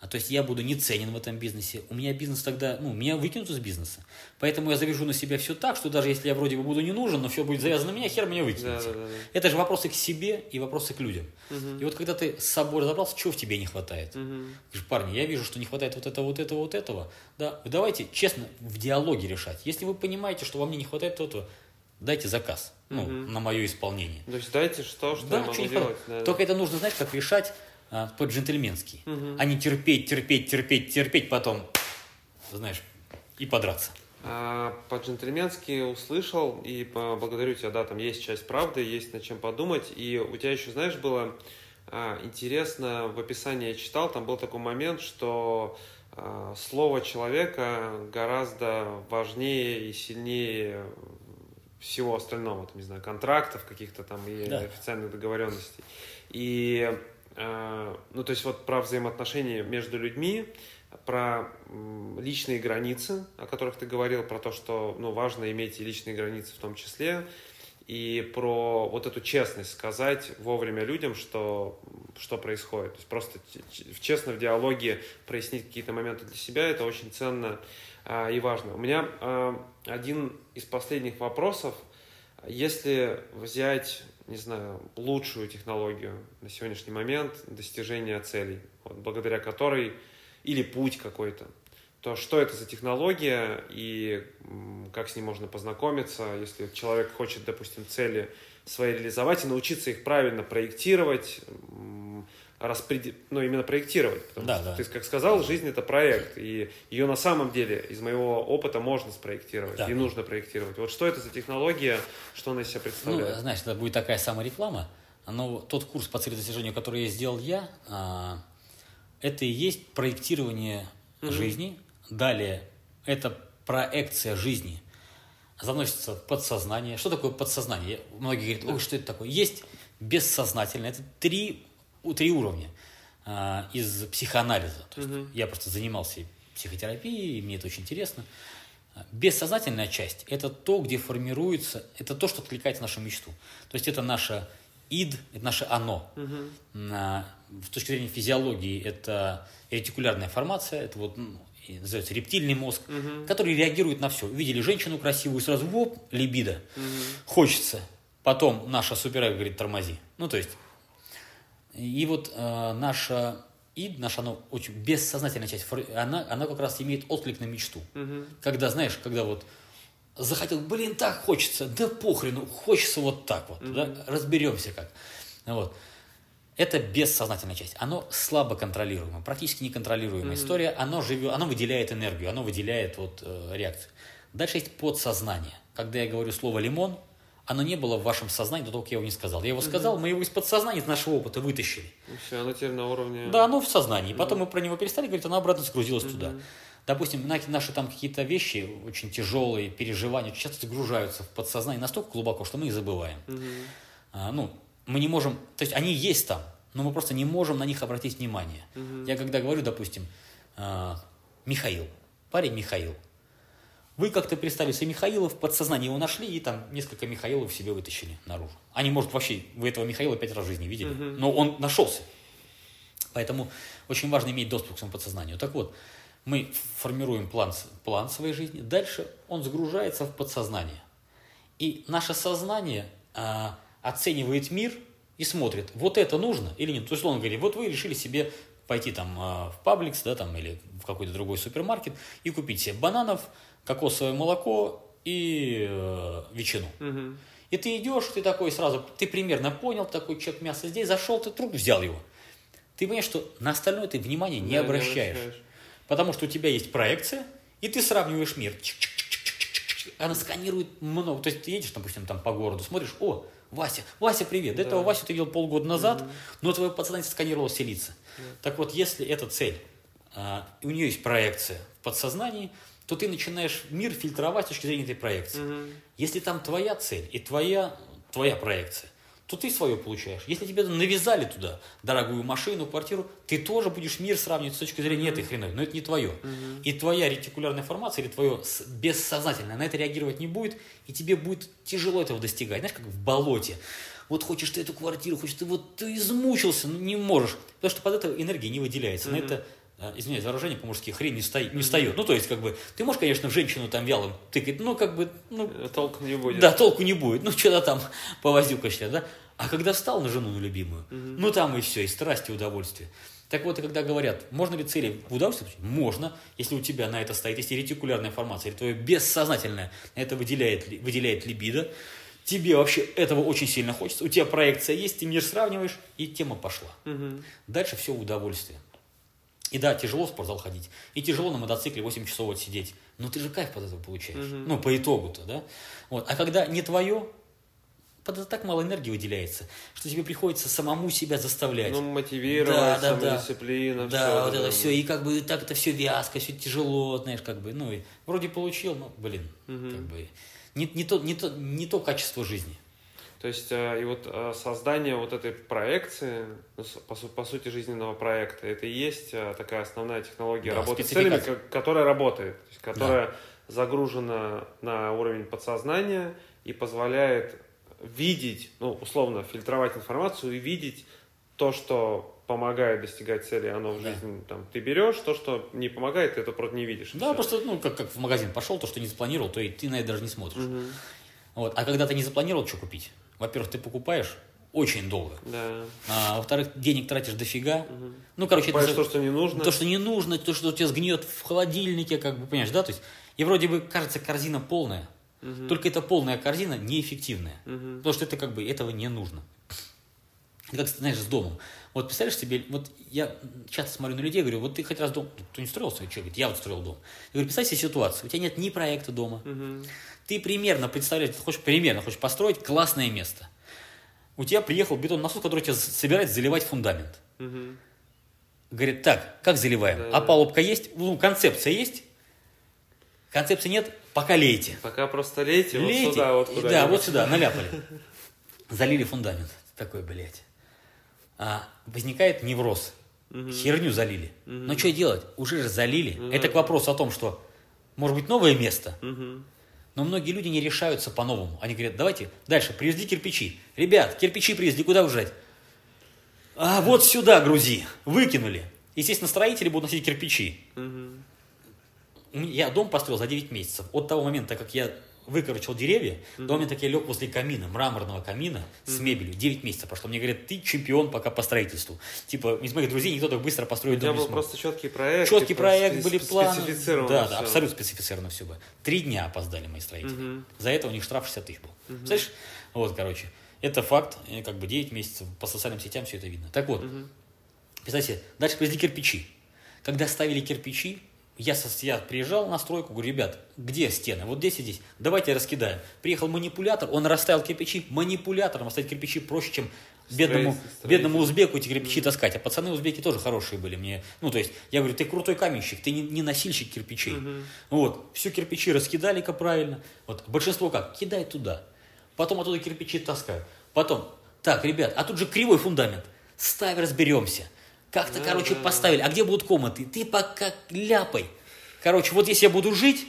а то есть я буду не ценен в этом бизнесе, у меня бизнес тогда, ну, меня выкинут из бизнеса. Поэтому я завяжу на себя все так, что даже если я вроде бы буду не нужен, но все будет завязано на меня, хер меня выкинет. Да, да, да. Это же вопросы к себе и вопросы к людям. Угу. И вот когда ты с собой разобрался, чего в тебе не хватает? Угу. Говоришь, парни, я вижу, что не хватает вот этого, вот этого, вот этого. Да, давайте честно в диалоге решать. Если вы понимаете, что во мне не хватает этого, дайте заказ ну, угу. на мое исполнение. То есть дайте что, что да, я могу делать. Да, Только да. это нужно, знаешь, как решать а, по-джентльменски, угу. а не терпеть, терпеть, терпеть, терпеть, потом, знаешь, и подраться. А, по-джентльменски услышал, и благодарю тебя, да, там есть часть правды, есть над чем подумать, и у тебя еще, знаешь, было а, интересно, в описании я читал, там был такой момент, что а, слово человека гораздо важнее и сильнее всего остального, там, не знаю, контрактов каких-то там и да. официальных договоренностей. И ну, то есть вот про взаимоотношения между людьми, про личные границы, о которых ты говорил, про то, что ну, важно иметь и личные границы в том числе, и про вот эту честность сказать вовремя людям, что, что происходит. То есть просто честно в диалоге прояснить какие-то моменты для себя, это очень ценно а, и важно. У меня а, один из последних вопросов, если взять не знаю, лучшую технологию на сегодняшний момент достижения целей, вот, благодаря которой, или путь какой-то, то что это за технология и как с ней можно познакомиться, если человек хочет, допустим, цели свои реализовать и научиться их правильно проектировать, распред... ну, именно проектировать. Потому да, что да. ты, как сказал, жизнь это проект. И ее на самом деле из моего опыта можно спроектировать. Да. И нужно проектировать. Вот что это за технология, что она из себя представляет? Ну, знаешь, это будет такая самореклама. Но тот курс по целедостижению, который я сделал я, а, это и есть проектирование угу. жизни. Далее, это проекция жизни заносится в подсознание. Что такое подсознание? Многие говорят, ой, что это такое? Есть бессознательное. Это три три уровня а, из психоанализа. То есть угу. Я просто занимался психотерапией, мне это очень интересно. Бессознательная часть – это то, где формируется, это то, что откликается нашу мечту. То есть это наше ид, это наше оно. Угу. На, с точки зрения физиологии это ретикулярная формация, это вот ну, называется рептильный мозг, угу. который реагирует на все. Увидели женщину красивую, сразу воп, либидо, угу. хочется. Потом наша суперэго говорит тормози. Ну, то есть и вот э, наша и наша, она очень бессознательная часть, она, она как раз имеет отклик на мечту. Мгм. Когда, знаешь, когда вот захотел, блин, так хочется, да похрену, хочется вот так вот, да, разберемся как. Вот. Это бессознательная часть. Оно слабо контролируемо, практически неконтролируемая история. Оно живет, оно выделяет энергию, оно выделяет вот э, реакцию. Дальше есть подсознание. Когда я говорю слово лимон, оно не было в вашем сознании до того, как я его не сказал. Я его сказал, мы его из подсознания, из нашего опыта вытащили. Все, оно теперь на уровне... Да, оно в сознании. Потом мы про него перестали говорить, оно обратно сгрузилось туда. Допустим, на- наши там какие-то вещи, очень тяжелые переживания, часто загружаются в подсознание настолько глубоко, что мы их забываем. А, ну, мы не можем, то есть они есть там, но мы просто не можем на них обратить внимание. Я когда говорю, допустим, а, Михаил, парень Михаил, вы как-то представили себе Михаила, в подсознании его нашли, и там несколько Михаилов себе вытащили наружу. Они, может, вообще, вы этого Михаила пять раз в жизни видели, но он нашелся. Поэтому очень важно иметь доступ к своему подсознанию. Так вот, мы формируем план, план своей жизни, дальше он загружается в подсознание. И наше сознание а, оценивает мир и смотрит, вот это нужно или нет. То есть, он говорит, вот вы решили себе пойти там а, в Publix, да, там, или в какой-то другой супермаркет и купить себе бананов, кокосовое молоко и э, ветчину. Мгм. И ты идешь, ты такой сразу, ты примерно понял, такой человек мясо здесь, зашел, ты труп взял его. Ты понимаешь, что на остальное ты внимания не Да, обращаешь. Потому что у тебя есть проекция, и ты сравниваешь мир. Она сканирует много. То есть ты едешь, допустим, там по городу, смотришь, о, Вася, Вася, привет. До этого Васю ты видел полгода назад, но твое подсознание сканировало все лица. Так вот, если эта цель, а, у нее есть проекция в подсознании, то ты начинаешь мир фильтровать с точки зрения этой проекции. Если там твоя цель и твоя, твоя проекция, то ты свое получаешь. Если тебе навязали туда дорогую машину, квартиру, ты тоже будешь мир сравнивать с точки зрения этой хреновой, но это не твое. И твоя ретикулярная формация или твое бессознательное на это реагировать не будет, и тебе будет тяжело этого достигать. Знаешь, как в болоте. Вот хочешь ты эту квартиру, хочешь ты вот ты измучился, но не можешь. Потому что под это энергия не выделяется. На это, э, извиняюсь за выражение по-мужски, хрень не, стоит, не встает. Ну, то есть, как бы, ты можешь, конечно, в женщину там вялым тыкать, но как бы, ну, Э, Толк не будет. да, толку не будет. Ну, что-то там повозюкаешься, да? А когда встал на жену, на любимую, ну, там и все, и страсть, и удовольствие. Так вот, и когда говорят, можно ли цели в удовольствие? Можно, если у тебя на это стоит, если ретикулярная формация, или твое бессознательное на это выделяет, выделяет либидо, тебе вообще этого очень сильно хочется, у тебя проекция есть, ты мир сравниваешь, и тема пошла. Мгм. Дальше все в удовольствие. И да, тяжело в спортзал ходить. И тяжело на мотоцикле 8 часов вот сидеть. Но ты же кайф под этого получаешь. Ну, по итогу-то, да? Вот. А когда не твое, под это так мало энергии выделяется, что тебе приходится самому себя заставлять. Ну, мотивировать, Да, да, да. самодисциплина, да, всё вот это да. все. И как бы так это все вязко, все тяжело, знаешь, как бы, ну, и вроде получил, но, блин, как бы, не, не, то, не, то, не то качество жизни. То есть, э, и вот э, создание вот этой проекции, ну, по, су- по сути, жизненного проекта, это и есть э, такая основная технология Да, работы с целями, которая работает, то есть, которая загружена на уровень подсознания и позволяет видеть, ну, условно, фильтровать информацию и видеть то, что помогает достигать цели, оно в Да. жизни, там, ты берешь, то, что не помогает, ты это просто не видишь. Да, просто, ну, как, как в магазин пошел, то, что не запланировал, то и ты на это даже не смотришь. Мгм. Вот. А когда ты не запланировал, что купить? Во-первых, ты покупаешь очень долго. Да. А, во-вторых, денег тратишь дофига. Ну, короче, это Покупаешь то, что не нужно. то, что не нужно, то, что у тебя сгниет в холодильнике, как бы, понимаешь, да? То есть, и вроде бы кажется корзина полная, только эта полная корзина неэффективная. Потому что это как бы, этого не нужно. Это как, знаешь, с домом. Вот представляешь себе, вот я часто смотрю на людей, говорю, вот ты хоть раз дом, кто не строил свой человек, говорит, я вот строил дом. Я говорю, представь себе ситуацию, у тебя нет ни проекта дома, Мгм. ты примерно представляешь, ты хочешь примерно хочешь построить классное место. У тебя приехал бетон насос, который тебя собирается заливать фундамент. Мгм. Говорит, так, как заливаем? Да. А палубка есть? Ну, концепция есть? Концепции нет? Пока лейте. Пока просто лейте, Лейте. вот сюда, вот куда Да, вот сюда, наляпали. Залили фундамент. Такой, блядь. А, возникает невроз. Херню залили. Но что делать? Уже же залили. Это к вопросу о том, что может быть новое место, Мгм. но многие люди не решаются по-новому. Они говорят, давайте дальше, привезли кирпичи. Ребят, кирпичи привезли, куда ужать? А вот сюда грузи. Выкинули. Естественно, строители будут носить кирпичи. Мгм. У меня- Я дом построил за 9 месяцев. От того момента, как я выкорчил деревья, mm-hmm. мне так я лег возле камина, мраморного камина mm-hmm. с мебелью. 9 месяцев прошло. Мне говорят, ты чемпион пока по строительству. Типа, из моих друзей никто так быстро построить дом не был просто четкий проект. Четкий типа, проект, были планы. Да, все. да, абсолютно специфицировано все было. Три дня опоздали мои строители. Мгм. За это у них штраф 60 тысяч был. Знаешь, вот, короче, это факт, как бы 9 месяцев по социальным сетям все это видно. Так вот, представь себе, дальше привезли кирпичи. Когда ставили кирпичи, я, я приезжал на стройку, говорю, ребят, где стены? Вот здесь и здесь. Давайте раскидаем. Приехал манипулятор, он расставил кирпичи. Манипулятором расставить кирпичи проще, чем бедному, Строитель, бедному узбеку эти кирпичи таскать. А пацаны узбеки тоже хорошие были мне. Ну, то есть, я говорю, ты крутой каменщик, ты не, не носильщик кирпичей. Вот, все кирпичи раскидали-ка правильно. Вот, большинство как? Кидай туда. Потом оттуда кирпичи таскают. Потом, так, ребят, а тут же кривой фундамент. Ставь, разберемся. Как-то, Да, короче, да. поставили. А где будут комнаты? Ты пока ляпай. Короче, вот здесь я буду жить,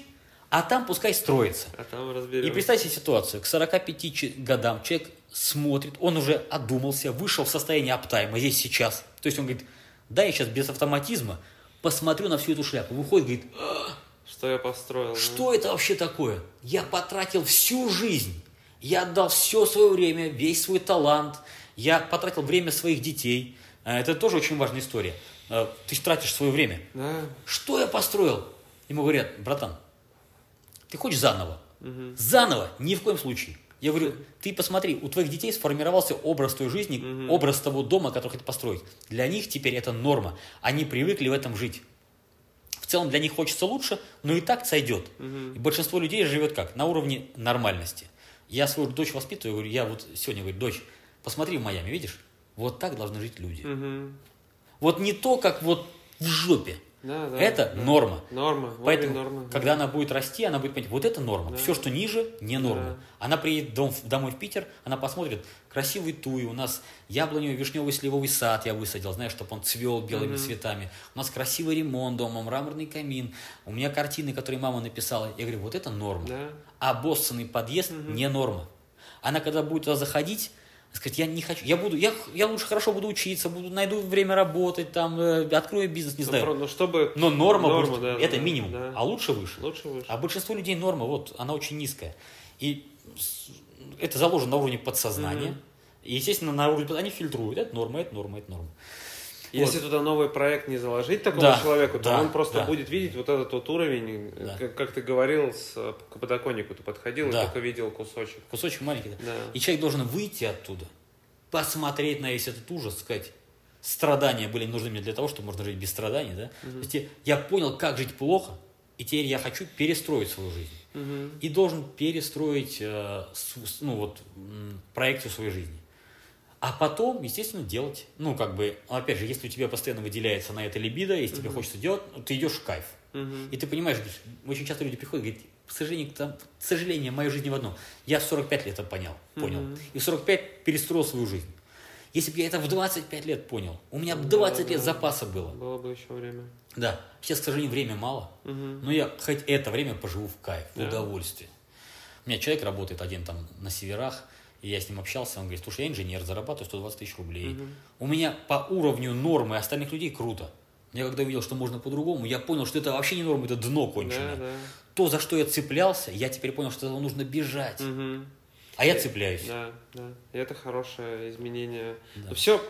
а там пускай строится. А там И разберем. представьте ситуацию, к 45 че- годам человек смотрит, он уже одумался, вышел в состояние аптайма здесь сейчас. То есть он говорит, да, я сейчас без автоматизма посмотрю на всю эту шляпу. Выходит, говорит, Что я построил? что это вообще такое? Я потратил всю жизнь, я отдал все свое время, весь свой талант, я потратил время своих детей. А Это тоже очень важная история. А, Ты тратишь свое время. Да. Что я построил? Ему говорят, братан, ты хочешь заново? Заново? Ни в коем случае. Я говорю, ты посмотри, у твоих детей сформировался образ той жизни, образ того дома, который хотят построить. Для них теперь это норма. Они привыкли в этом жить. В целом для них хочется лучше, но и так сойдет. И большинство людей живет как? На уровне нормальности. Я свою дочь воспитываю, говорю, я вот сегодня говорю, дочь, посмотри в Майами, видишь? Вот так должны жить люди. Мгм. Вот не то, как вот в жопе. Да, да, это да. норма. Норма. Поэтому, нормы. когда она будет расти, она будет понимать, вот это норма. Все, что ниже, не норма. Да. Она приедет дом- домой в Питер, она посмотрит, красивый туи, у нас яблоневый, вишневый, сливовый сад я высадил, знаешь, чтобы он цвел белыми цветами. У нас красивый ремонт дома, мраморный камин. У меня картины, которые мама написала. Я говорю, вот это норма. Да. А боссанный подъезд не норма. Она когда будет туда заходить, сказать, я не хочу, я буду, я, я лучше хорошо буду учиться, буду, найду время работать, там, э, открою бизнес, не Ну, знаю. про- ну, чтобы... Но норма, Норма, будет, да, это да, минимум, да. а лучше выше. Лучше выше. А большинство людей норма, вот, она очень низкая. И это заложено на уровне подсознания. И, естественно, на уровне они фильтруют. Это норма, это норма, это норма. Если Вот. туда новый проект не заложить такому Да, человеку, то да, он просто да. будет видеть вот этот вот уровень, Да. как, как ты говорил, с, к подоконнику ты подходил Да. и только видел кусочек. Кусочек маленький. да. Да. И человек должен выйти оттуда, посмотреть на весь этот ужас, сказать, страдания были нужны мне для того, чтобы можно жить без страданий, да? То есть я- я понял, как жить плохо, и теперь я хочу перестроить свою жизнь. Мгм. И должен перестроить э, ну, вот, проекцию своей жизни. А потом, естественно, делать. Ну, как бы, опять же, если у тебя постоянно выделяется на это либидо, если тебе хочется делать, ну, ты идешь в кайф. И ты понимаешь, очень часто люди приходят и говорят, к сожалению, там, к сожалению, моя жизнь не в одном. Я в 45 лет это понял, понял. И в 45 перестроил свою жизнь. Если бы я это в 25 лет понял, у меня бы 20 лет запаса было. Было бы еще время. Да, сейчас, к сожалению, время мало, Мгм. но я хоть это время поживу в кайф, в Да. удовольствие. У меня человек работает один там на северах, и я с ним общался, он говорит, слушай, я инженер, зарабатываю 120 тысяч рублей. У меня по уровню нормы остальных людей круто. Я когда увидел, что можно по-другому, я понял, что это вообще не норма, это дно конченое. Да, да. То, за что я цеплялся, я теперь понял, что этого нужно бежать. Мгм. А я цепляюсь. Да, да. И это хорошее изменение. Да. Все,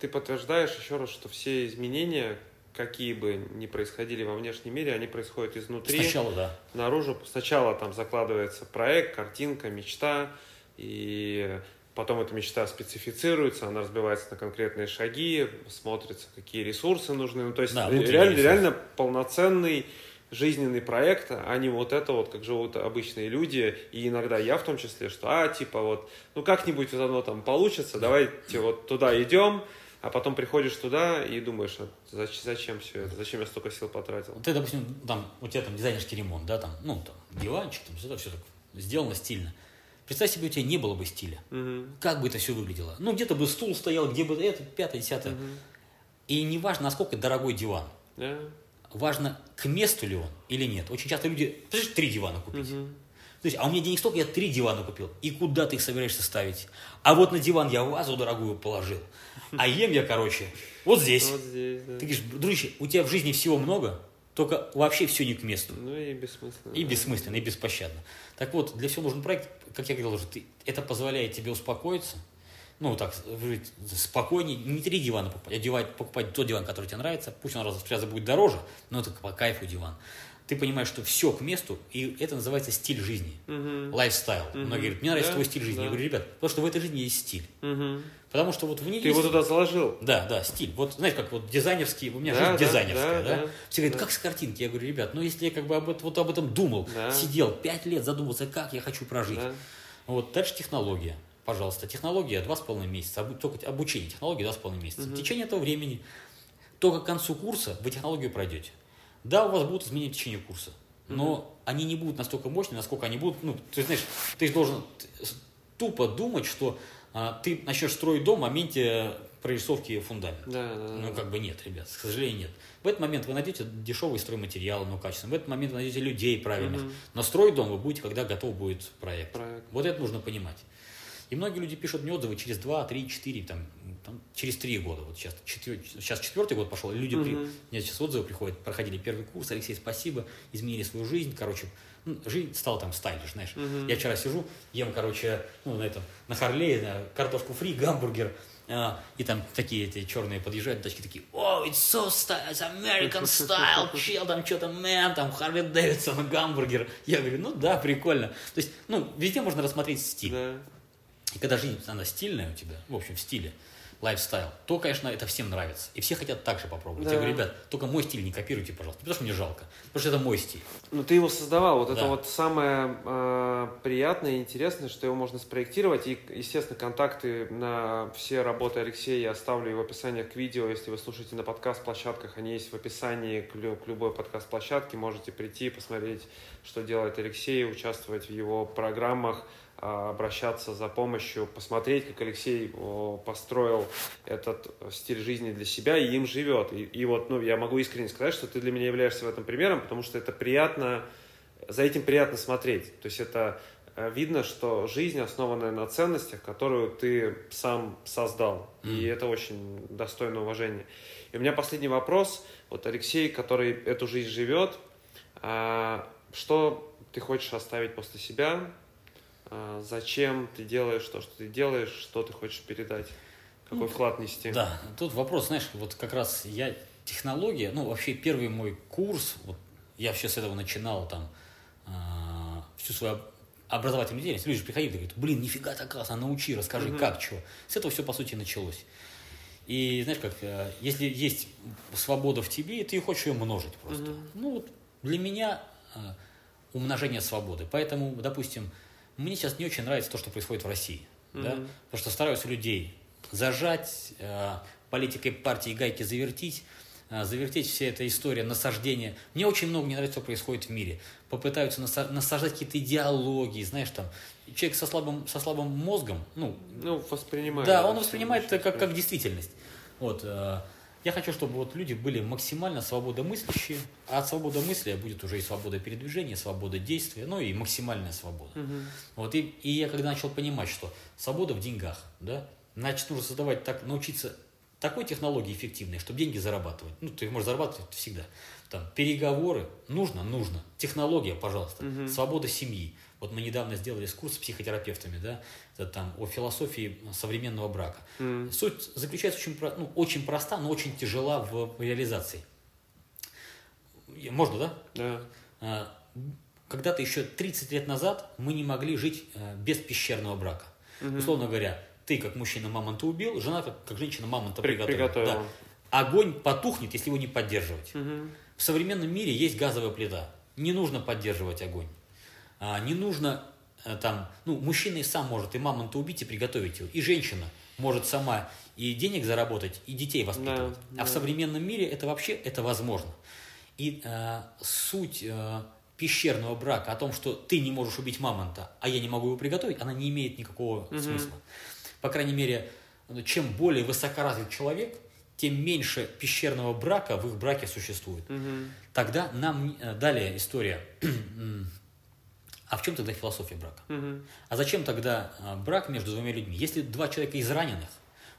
ты подтверждаешь еще раз, что все изменения, какие бы ни происходили во внешнем мире, они происходят изнутри. Сначала, да. наружу. Сначала там закладывается проект, картинка, мечта, и потом эта мечта специфицируется, она разбивается на конкретные шаги, смотрится, какие ресурсы нужны. Ну, то есть Да, реально, ресурсы. реально полноценный жизненный проект, а не вот это вот, как живут обычные люди, и иногда я в том числе, что, а, типа вот, ну как-нибудь вот оно там получится, давайте вот туда идем, а потом приходишь туда и думаешь, а зачем, зачем все это, зачем я столько сил потратил? Ты, допустим, там, у тебя там дизайнерский ремонт, да, там, ну, там, диванчик, там, все это все так сделано стильно. Представь себе, у тебя не было бы стиля. Мгм. Как бы это все выглядело? Ну, где-то бы стул стоял, где бы это, пятое, десятое. И не важно, насколько дорогой диван. Да. Важно, к месту ли он или нет. Очень часто люди, представляешь, три дивана купить. Мгм. То есть, а у меня денег столько, я три дивана купил. И куда ты их собираешься ставить? А вот на диван я вазу дорогую положил. А ем я, короче, вот здесь. Вот здесь, да. Ты говоришь, дружище, у тебя в жизни всего много, только вообще все не к месту. Ну и бессмысленно. И бессмысленно, и беспощадно. Так вот, для всего нужен проект, как я говорил уже, ты, это позволяет тебе успокоиться, ну, так, жить спокойнее, не три дивана покупать, а диван, покупать тот диван, который тебе нравится, пусть он раз в раза будет дороже, но это по кайфу диван. Ты понимаешь, что все к месту, и это называется стиль жизни, лайфстайл. Мгм. Многие говорят, мне нравится Да, твой стиль жизни. да. Я говорю, ребят, потому что в этой жизни есть стиль. Мгм. Потому что вот в ней Ты есть... его туда заложил. Да, да, стиль. Вот знаешь, как вот дизайнерский, у меня Да, жизнь да, дизайнерская, да, да? да, Все говорят, да. как с картинки? Я говорю, ребят, ну если я как бы об этом, вот об этом думал, Да. сидел пять лет, задумался, как я хочу прожить. Да. Вот дальше технология. Пожалуйста, технология два с половиной месяца, обу- только обучение технологии два с половиной месяца. В течение этого времени, только к концу курса вы технологию пройдете. Да, у вас будут изменения в течение курса, но они не будут настолько мощные, насколько они будут, ну, ты знаешь, ты должен тупо думать, что а, ты начнешь строить дом в моменте прорисовки фундамента. Да, да, да. Ну, как бы нет, ребят, к сожалению, нет. В этот момент вы найдете дешевые стройматериалы, но качественные. В этот момент вы найдете людей правильных. Мгм. Но строить дом вы будете, когда готов будет проект. Проект. Вот это нужно понимать. И многие люди пишут мне отзывы через 2, 3, 4, там, там, через 3 года. Вот сейчас, четвер- сейчас четвертый год пошел, и люди, при- Мгм. мне сейчас отзывы приходят, проходили первый курс, Алексей, спасибо, изменили свою жизнь, короче, ну, жизнь стала там stylish, знаешь. Мгм. Я вчера сижу, ем, короче, ну, на этом, на Харлее, на картошку фри, гамбургер, а, и там такие эти черные подъезжают, тачки такие, о, it's so style, it's American style, чел, там что-то, man, там Харли Дэвидсон, гамбургер. Я говорю, ну да, прикольно. То есть, ну, везде можно рассмотреть стиль. Да. И когда жизнь, она стильная у тебя, в общем, в стиле, lifestyle, то, конечно, это всем нравится. И все хотят так же попробовать. Да. Я говорю, ребят, только мой стиль не копируйте, пожалуйста, потому что мне жалко. Потому что это мой стиль. Ну, ты его создавал. Вот это Да. вот самое э, приятное и интересное, что его можно спроектировать. И, естественно, контакты на все работы Алексея я оставлю и в описании к видео. Если вы слушаете на подкаст-площадках, они есть в описании к, к любой подкаст-площадке. Можете прийти, посмотреть, что делает Алексей, участвовать в его программах, обращаться за помощью, посмотреть, как Алексей построил этот стиль жизни для себя и им живет. И, и вот, ну, я могу искренне сказать, что ты для меня являешься в этом примером, потому что это приятно, за этим приятно смотреть. То есть это э, видно, что жизнь, основанная на ценностях, которую ты сам создал. И это очень достойно уважения. И у меня последний вопрос. Вот Алексей, который эту жизнь живет, а, что ты хочешь оставить после себя? А, Зачем ты делаешь то, что ты делаешь? Что ты хочешь передать? Какой вклад нести? Да, тут вопрос, знаешь, вот как раз я технология, ну, вообще первый мой курс, вот я вообще с этого начинал там а, всю свою образовательную деятельность. Люди приходили и говорят, блин, нифига так классно, научи, расскажи, как, чего. С этого все, по сути, началось. И знаешь как, э, если есть свобода в тебе, ты хочешь ее множить просто. Ну вот для меня э, умножение свободы. Поэтому, допустим, мне сейчас не очень нравится то, что происходит в России. Да? Потому что стараюсь у людей зажать, э, политикой партии гайки завертить, э, завертеть вся эта история насаждения. Мне очень много не нравится, что происходит в мире. Попытаются наса- насаждать какие-то идеологии, знаешь, там, человек со слабым, со слабым мозгом, ну, Ну, воспринимаю. да, он воспринимает это как, как действительность. Вот, э, я хочу, чтобы вот люди были максимально свободомыслящие, а от свободомыслия будет уже и свобода передвижения, свобода действия, ну и максимальная свобода. Вот, и, и я когда начал понимать, что свобода в деньгах, да, значит, нужно создавать так, научиться такой технологии эффективной, чтобы деньги зарабатывать. Ну, ты можешь зарабатывать всегда. Там, переговоры нужно, нужно. Технология, пожалуйста. Свобода семьи. Вот мы недавно сделали курс с психотерапевтами, да, это там о философии современного брака. Суть заключается очень, ну, очень проста, но очень тяжела в реализации. Можно, да? Да. А, Когда-то еще 30 лет назад мы не могли жить э, без пещерного брака. Условно говоря, ты как мужчина мамонта убил, жена как, как женщина мамонта При- приготовила. приготовила. Да. Огонь потухнет, если его не поддерживать. В современном мире есть газовая плита. Не нужно поддерживать огонь. А, не нужно э, там, ну, мужчина и сам может и мамонта убить, и приготовить его. И женщина может сама и денег заработать, и детей воспитывать. Да, а в современном мире это вообще это возможно. И э, суть э, пещерного брака о том, что ты не можешь убить мамонта, а я не могу его приготовить, она не имеет никакого смысла. По крайней мере, ну, чем более высокоразвит человек, тем меньше пещерного брака в их браке существует. Тогда нам э, далее история. А в чем тогда философия брака? А зачем тогда а, брак между двумя людьми? Если два человека из раненых,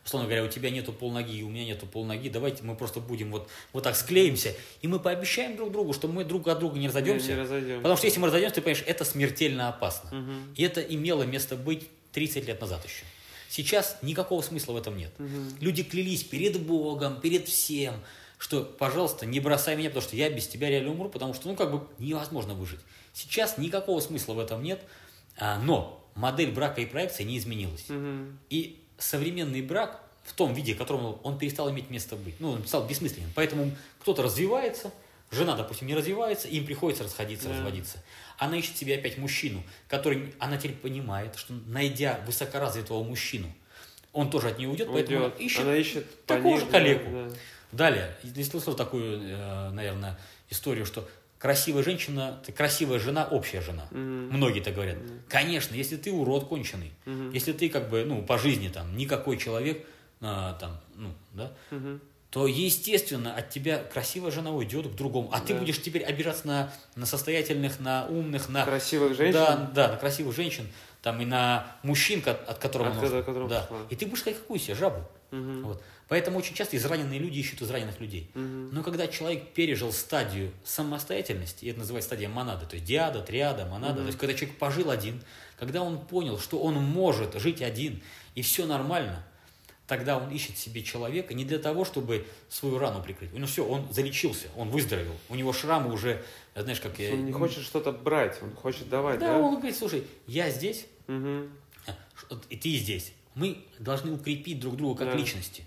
условно говоря, у тебя нету полноги, у меня нету полноги, давайте мы просто будем вот, вот так склеимся, и мы пообещаем друг другу, что мы друг от друга не разойдемся. Не, не разойдемся. Потому что если мы разойдемся, ты понимаешь, это смертельно опасно. Угу. И это имело место быть 30 лет назад еще. Сейчас никакого смысла в этом нет. Угу. Люди клялись перед Богом, перед всем, что, пожалуйста, не бросай меня, потому что я без тебя реально умру, потому что, ну, как бы невозможно выжить. Сейчас никакого смысла в этом нет, а, но модель брака и проекции не изменилась. Угу. И современный брак в том виде, в котором он- перестал иметь место быть, ну, он стал бессмысленным. Поэтому кто-то развивается, жена, допустим, не развивается, им приходится расходиться, Да. разводиться. Она ищет себе опять мужчину, который, она теперь понимает, что найдя высокоразвитого мужчину, он тоже от нее уйдет, поэтому Уйдет. она ищет Она ищет такого же коллегу. да. Далее, ты слышал такую, э, наверное, историю, что красивая женщина, ты красивая жена, общая жена. Мгм. Многие так говорят. Конечно, если ты урод конченый, Мгм. если ты как бы, ну, по жизни там никакой человек, а, там, ну, да, Мгм. то, естественно, от тебя красивая жена уйдет к другому. А ты Да. будешь теперь обижаться на, на состоятельных, на умных, на... Красивых женщин. Да, да, на красивых женщин, там, и на мужчин, ко- от которого От которого- да. ушла. И ты будешь сказать, какую себе жабу. Мгм. Вот. Поэтому очень часто израненные люди ищут израненных людей. Мгм. Но когда человек пережил стадию самостоятельности, и это называется стадия монады, то есть диада, триада, монада, Мгм. то есть когда человек пожил один, когда он понял, что он может жить один, и все нормально, тогда он ищет себе человека не для того, чтобы свою рану прикрыть. Ну все, он залечился, он выздоровел, у него шрамы уже, знаешь, как... Он не хочет что-то брать, он хочет давать, Да, да? он говорит, слушай, я здесь, ш- и ты здесь. Мы должны укрепить друг друга как Да. личности.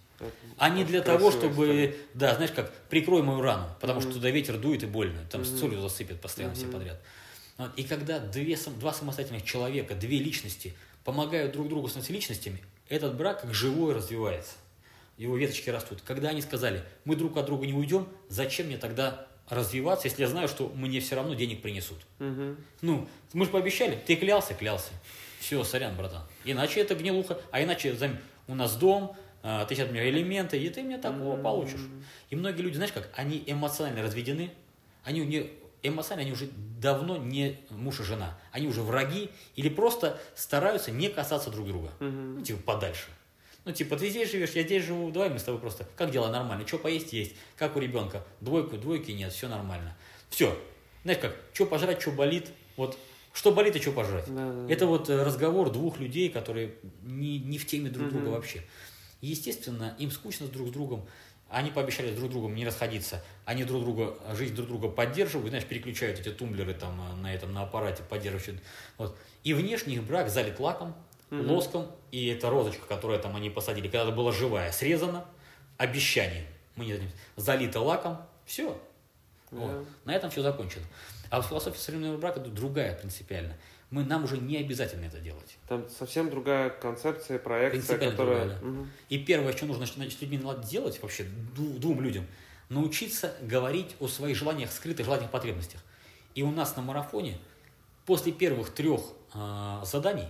А не для того, чтобы, история. да, знаешь, как прикрой мою рану, потому Мгм. что туда ветер дует и больно, там с Мгм. солью засыпят постоянно все Мгм. подряд. Вот, И когда две, два самостоятельных человека, две личности помогают друг другу становиться личностями, этот брак как живой развивается. Его веточки растут. Когда они сказали, мы друг от друга не уйдем, зачем мне тогда развиваться, если я знаю, что мне все равно денег принесут? Мгм. Ну, мы же пообещали, ты клялся, клялся. Все, сорян, братан. Иначе это гнилуха, а иначе у нас дом, ты сейчас у меня элементы, и ты мне такого Мгм. получишь. И многие люди, знаешь как, они эмоционально разведены, они не, эмоционально они уже давно не муж и жена, они уже враги или просто стараются не касаться друг друга. Мгм. Ну, типа, подальше. Ну, типа, ты здесь живешь, я здесь живу, давай мы с тобой просто, как дела нормально, что поесть есть, как у ребенка, двойку, двойки нет, все нормально. Все. Знаешь как, что пожрать, что болит, вот, что болит и что пожрать. Да, да, да. Это вот э, разговор двух людей, которые не, не в теме друг друга Мгм. Естественно, им скучно друг с другом, они пообещали друг с другом не расходиться, они друг друга, жизнь друг друга поддерживают, знаешь, переключают эти тумблеры там э, на этом, на аппарате, поддерживают. Вот. И внешний их брак залит лаком, Мгм. лоском, и эта розочка, которую там они посадили, когда-то была живая, срезана обещанием. Мы не залита лаком, все. Да. На этом все закончено. А философия современного брака другая принципиально. Мы, нам уже не обязательно это делать. Там совсем другая концепция, Принципиально которая... другая, да. Мгм. И первое, что нужно значит, с людьми надо делать вообще, двум людям, научиться говорить о своих желаниях, скрытых желаниях, потребностях. И у нас на марафоне после первых трех а, заданий,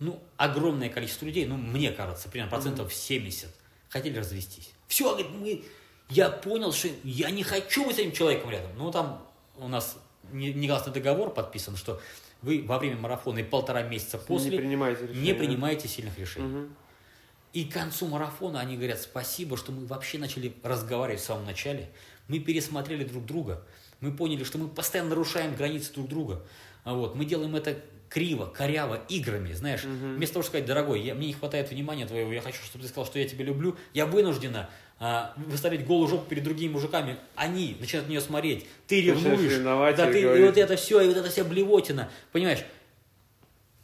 ну, огромное количество людей, ну, мне кажется, примерно процентов 70 хотели развестись. Все, говорит, мы, я понял, что я не хочу быть с этим человеком рядом. Ну, там у нас не- негласный договор подписан, что вы во время марафона и полтора месяца после Не принимайте решения. не принимаете сильных решений. Мгм. И к концу марафона они говорят, спасибо, что мы вообще начали разговаривать в самом начале. Мы пересмотрели друг друга. Мы поняли, что мы постоянно нарушаем границы друг друга. А Вот. Мы делаем это криво, коряво, играми, знаешь. Мгм. Вместо того, чтобы сказать, дорогой, я, мне не хватает внимания твоего, я хочу, чтобы ты сказал, что я тебя люблю, я вынуждена выставлять голую жопу перед другими мужиками. Они начинают на нее смотреть. Ты ревнуешь. Да, ты, и вот это все, и вот это вся блевотина. Понимаешь?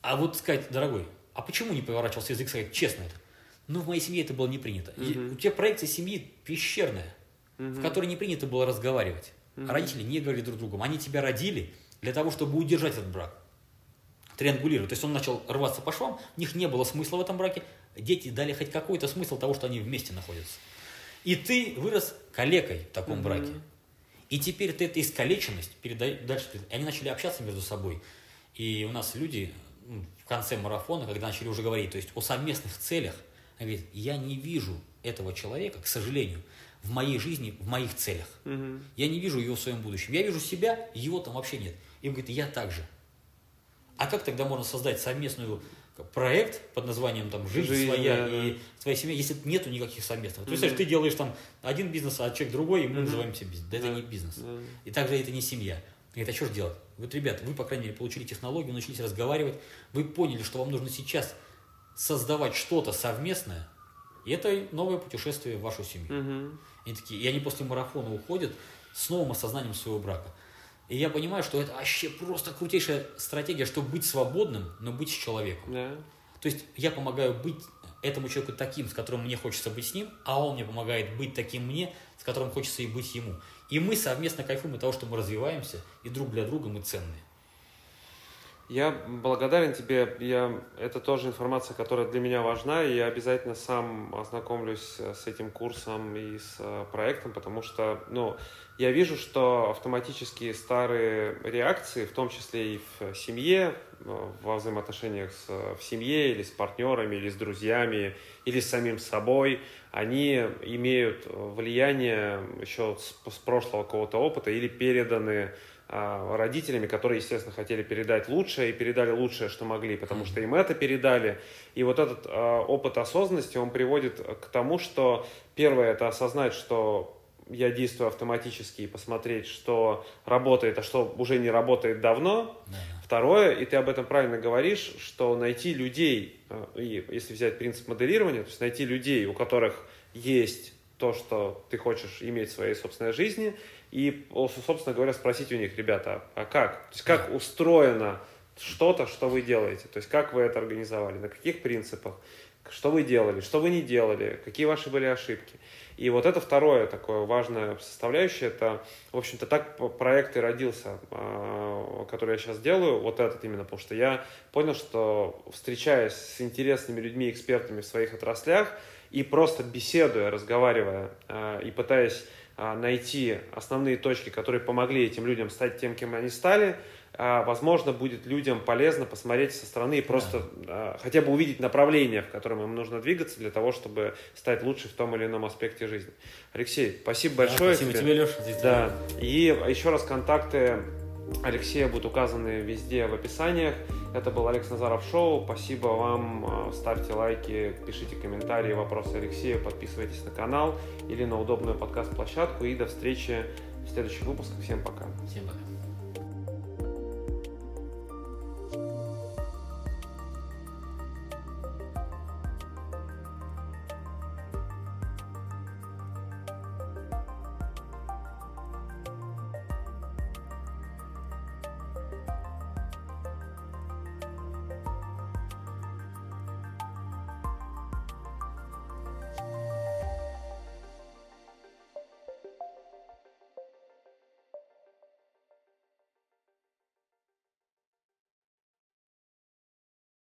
А вот сказать, дорогой, а почему не поворачивался язык сказать честно это? Ну, в моей семье это было не принято. Мгм. У тебя проекция семьи пещерная, Мгм. в которой не принято было разговаривать. А родители не говорили друг другу. Они тебя родили для того, чтобы удержать этот брак. Триангулировать. То есть он начал рваться по швам, у них не было смысла в этом браке. Дети дали хоть какой-то смысл того, что они вместе находятся. И ты вырос калекой в таком Мгм. браке. И теперь ты эту искалеченность передаешь дальше. Они начали общаться между собой. И у нас люди ну, в конце марафона, когда начали уже говорить, то есть о совместных целях, они говорят, я не вижу этого человека, к сожалению, в моей жизни, в моих целях. Мгм. Я не вижу его в своем будущем. Я вижу себя, его там вообще нет. И он говорит, я так же. А как тогда можно создать совместную проект под названием там жизнь, Жизнь, своя да, и да. твоя семья, если нету никаких совместных. То есть ты делаешь там один бизнес, а человек другой, и мы Мгм. называемся бизнес. Да, это Да. не бизнес. Да. И также это не семья. И это что ж делать? Вот, ребята, вы, по крайней мере, получили технологию, научились разговаривать, вы поняли, что вам нужно сейчас создавать что-то совместное, и это новое путешествие в вашу семью. Мгм. И, такие, и они после марафона уходят с новым осознанием своего брака. И я понимаю, что это вообще просто крутейшая стратегия, чтобы быть свободным, но быть с человеком. Да. То есть я помогаю быть этому человеку таким, с которым мне хочется быть с ним, а он мне помогает быть таким мне, с которым хочется и быть ему. И мы совместно кайфуем от того, что мы развиваемся, и друг для друга мы ценные. Я благодарен тебе. Я, это тоже информация, которая для меня важна, и я обязательно сам ознакомлюсь э, с этим курсом и с э, проектом, потому что, ну, я вижу, что автоматические старые реакции, в том числе и в семье, э, во взаимоотношениях с, в семье или с партнерами, или с друзьями, или с самим собой, они имеют влияние еще с, с прошлого какого-то опыта или переданы родителями, которые, естественно, хотели передать лучшее и передали лучшее, что могли, потому что им это передали. И вот этот а, опыт осознанности, он приводит к тому, что первое это осознать, что я действую автоматически и посмотреть, что работает, а что уже не работает давно. Да. Второе, и ты об этом правильно говоришь, что найти людей, э, и если взять принцип моделирования, то есть найти людей, у которых есть то, что ты хочешь иметь в своей собственной жизни, и, собственно говоря, спросить у них, ребята, а как? То есть как устроено что-то, что вы делаете? То есть как вы это организовали, на каких принципах? Что вы делали, что вы не делали, какие ваши были ошибки? И вот это второе такое важное составляющее, это, в общем-то, так проект и родился, а, который я сейчас делаю, вот этот именно, потому что я понял, что встречаясь с интересными людьми, экспертами в своих отраслях, и просто беседуя, разговаривая а, и пытаясь найти основные точки, которые помогли этим людям стать тем, кем они стали, а, возможно, будет людям полезно посмотреть со стороны и просто а, хотя бы увидеть направление, в котором им нужно двигаться для того, чтобы стать лучше в том или ином аспекте жизни. Алексей, спасибо большое. Да, спасибо тебе, Леша. Здесь Да. И еще раз контакты Алексея будут указаны везде в описаниях. Это был Алекс Назаров Шоу. Спасибо вам. Ставьте лайки, пишите комментарии, вопросы Алексею, подписывайтесь на канал или на удобную подкаст-площадку. И до встречи в следующих выпусках. Всем пока. Всем пока.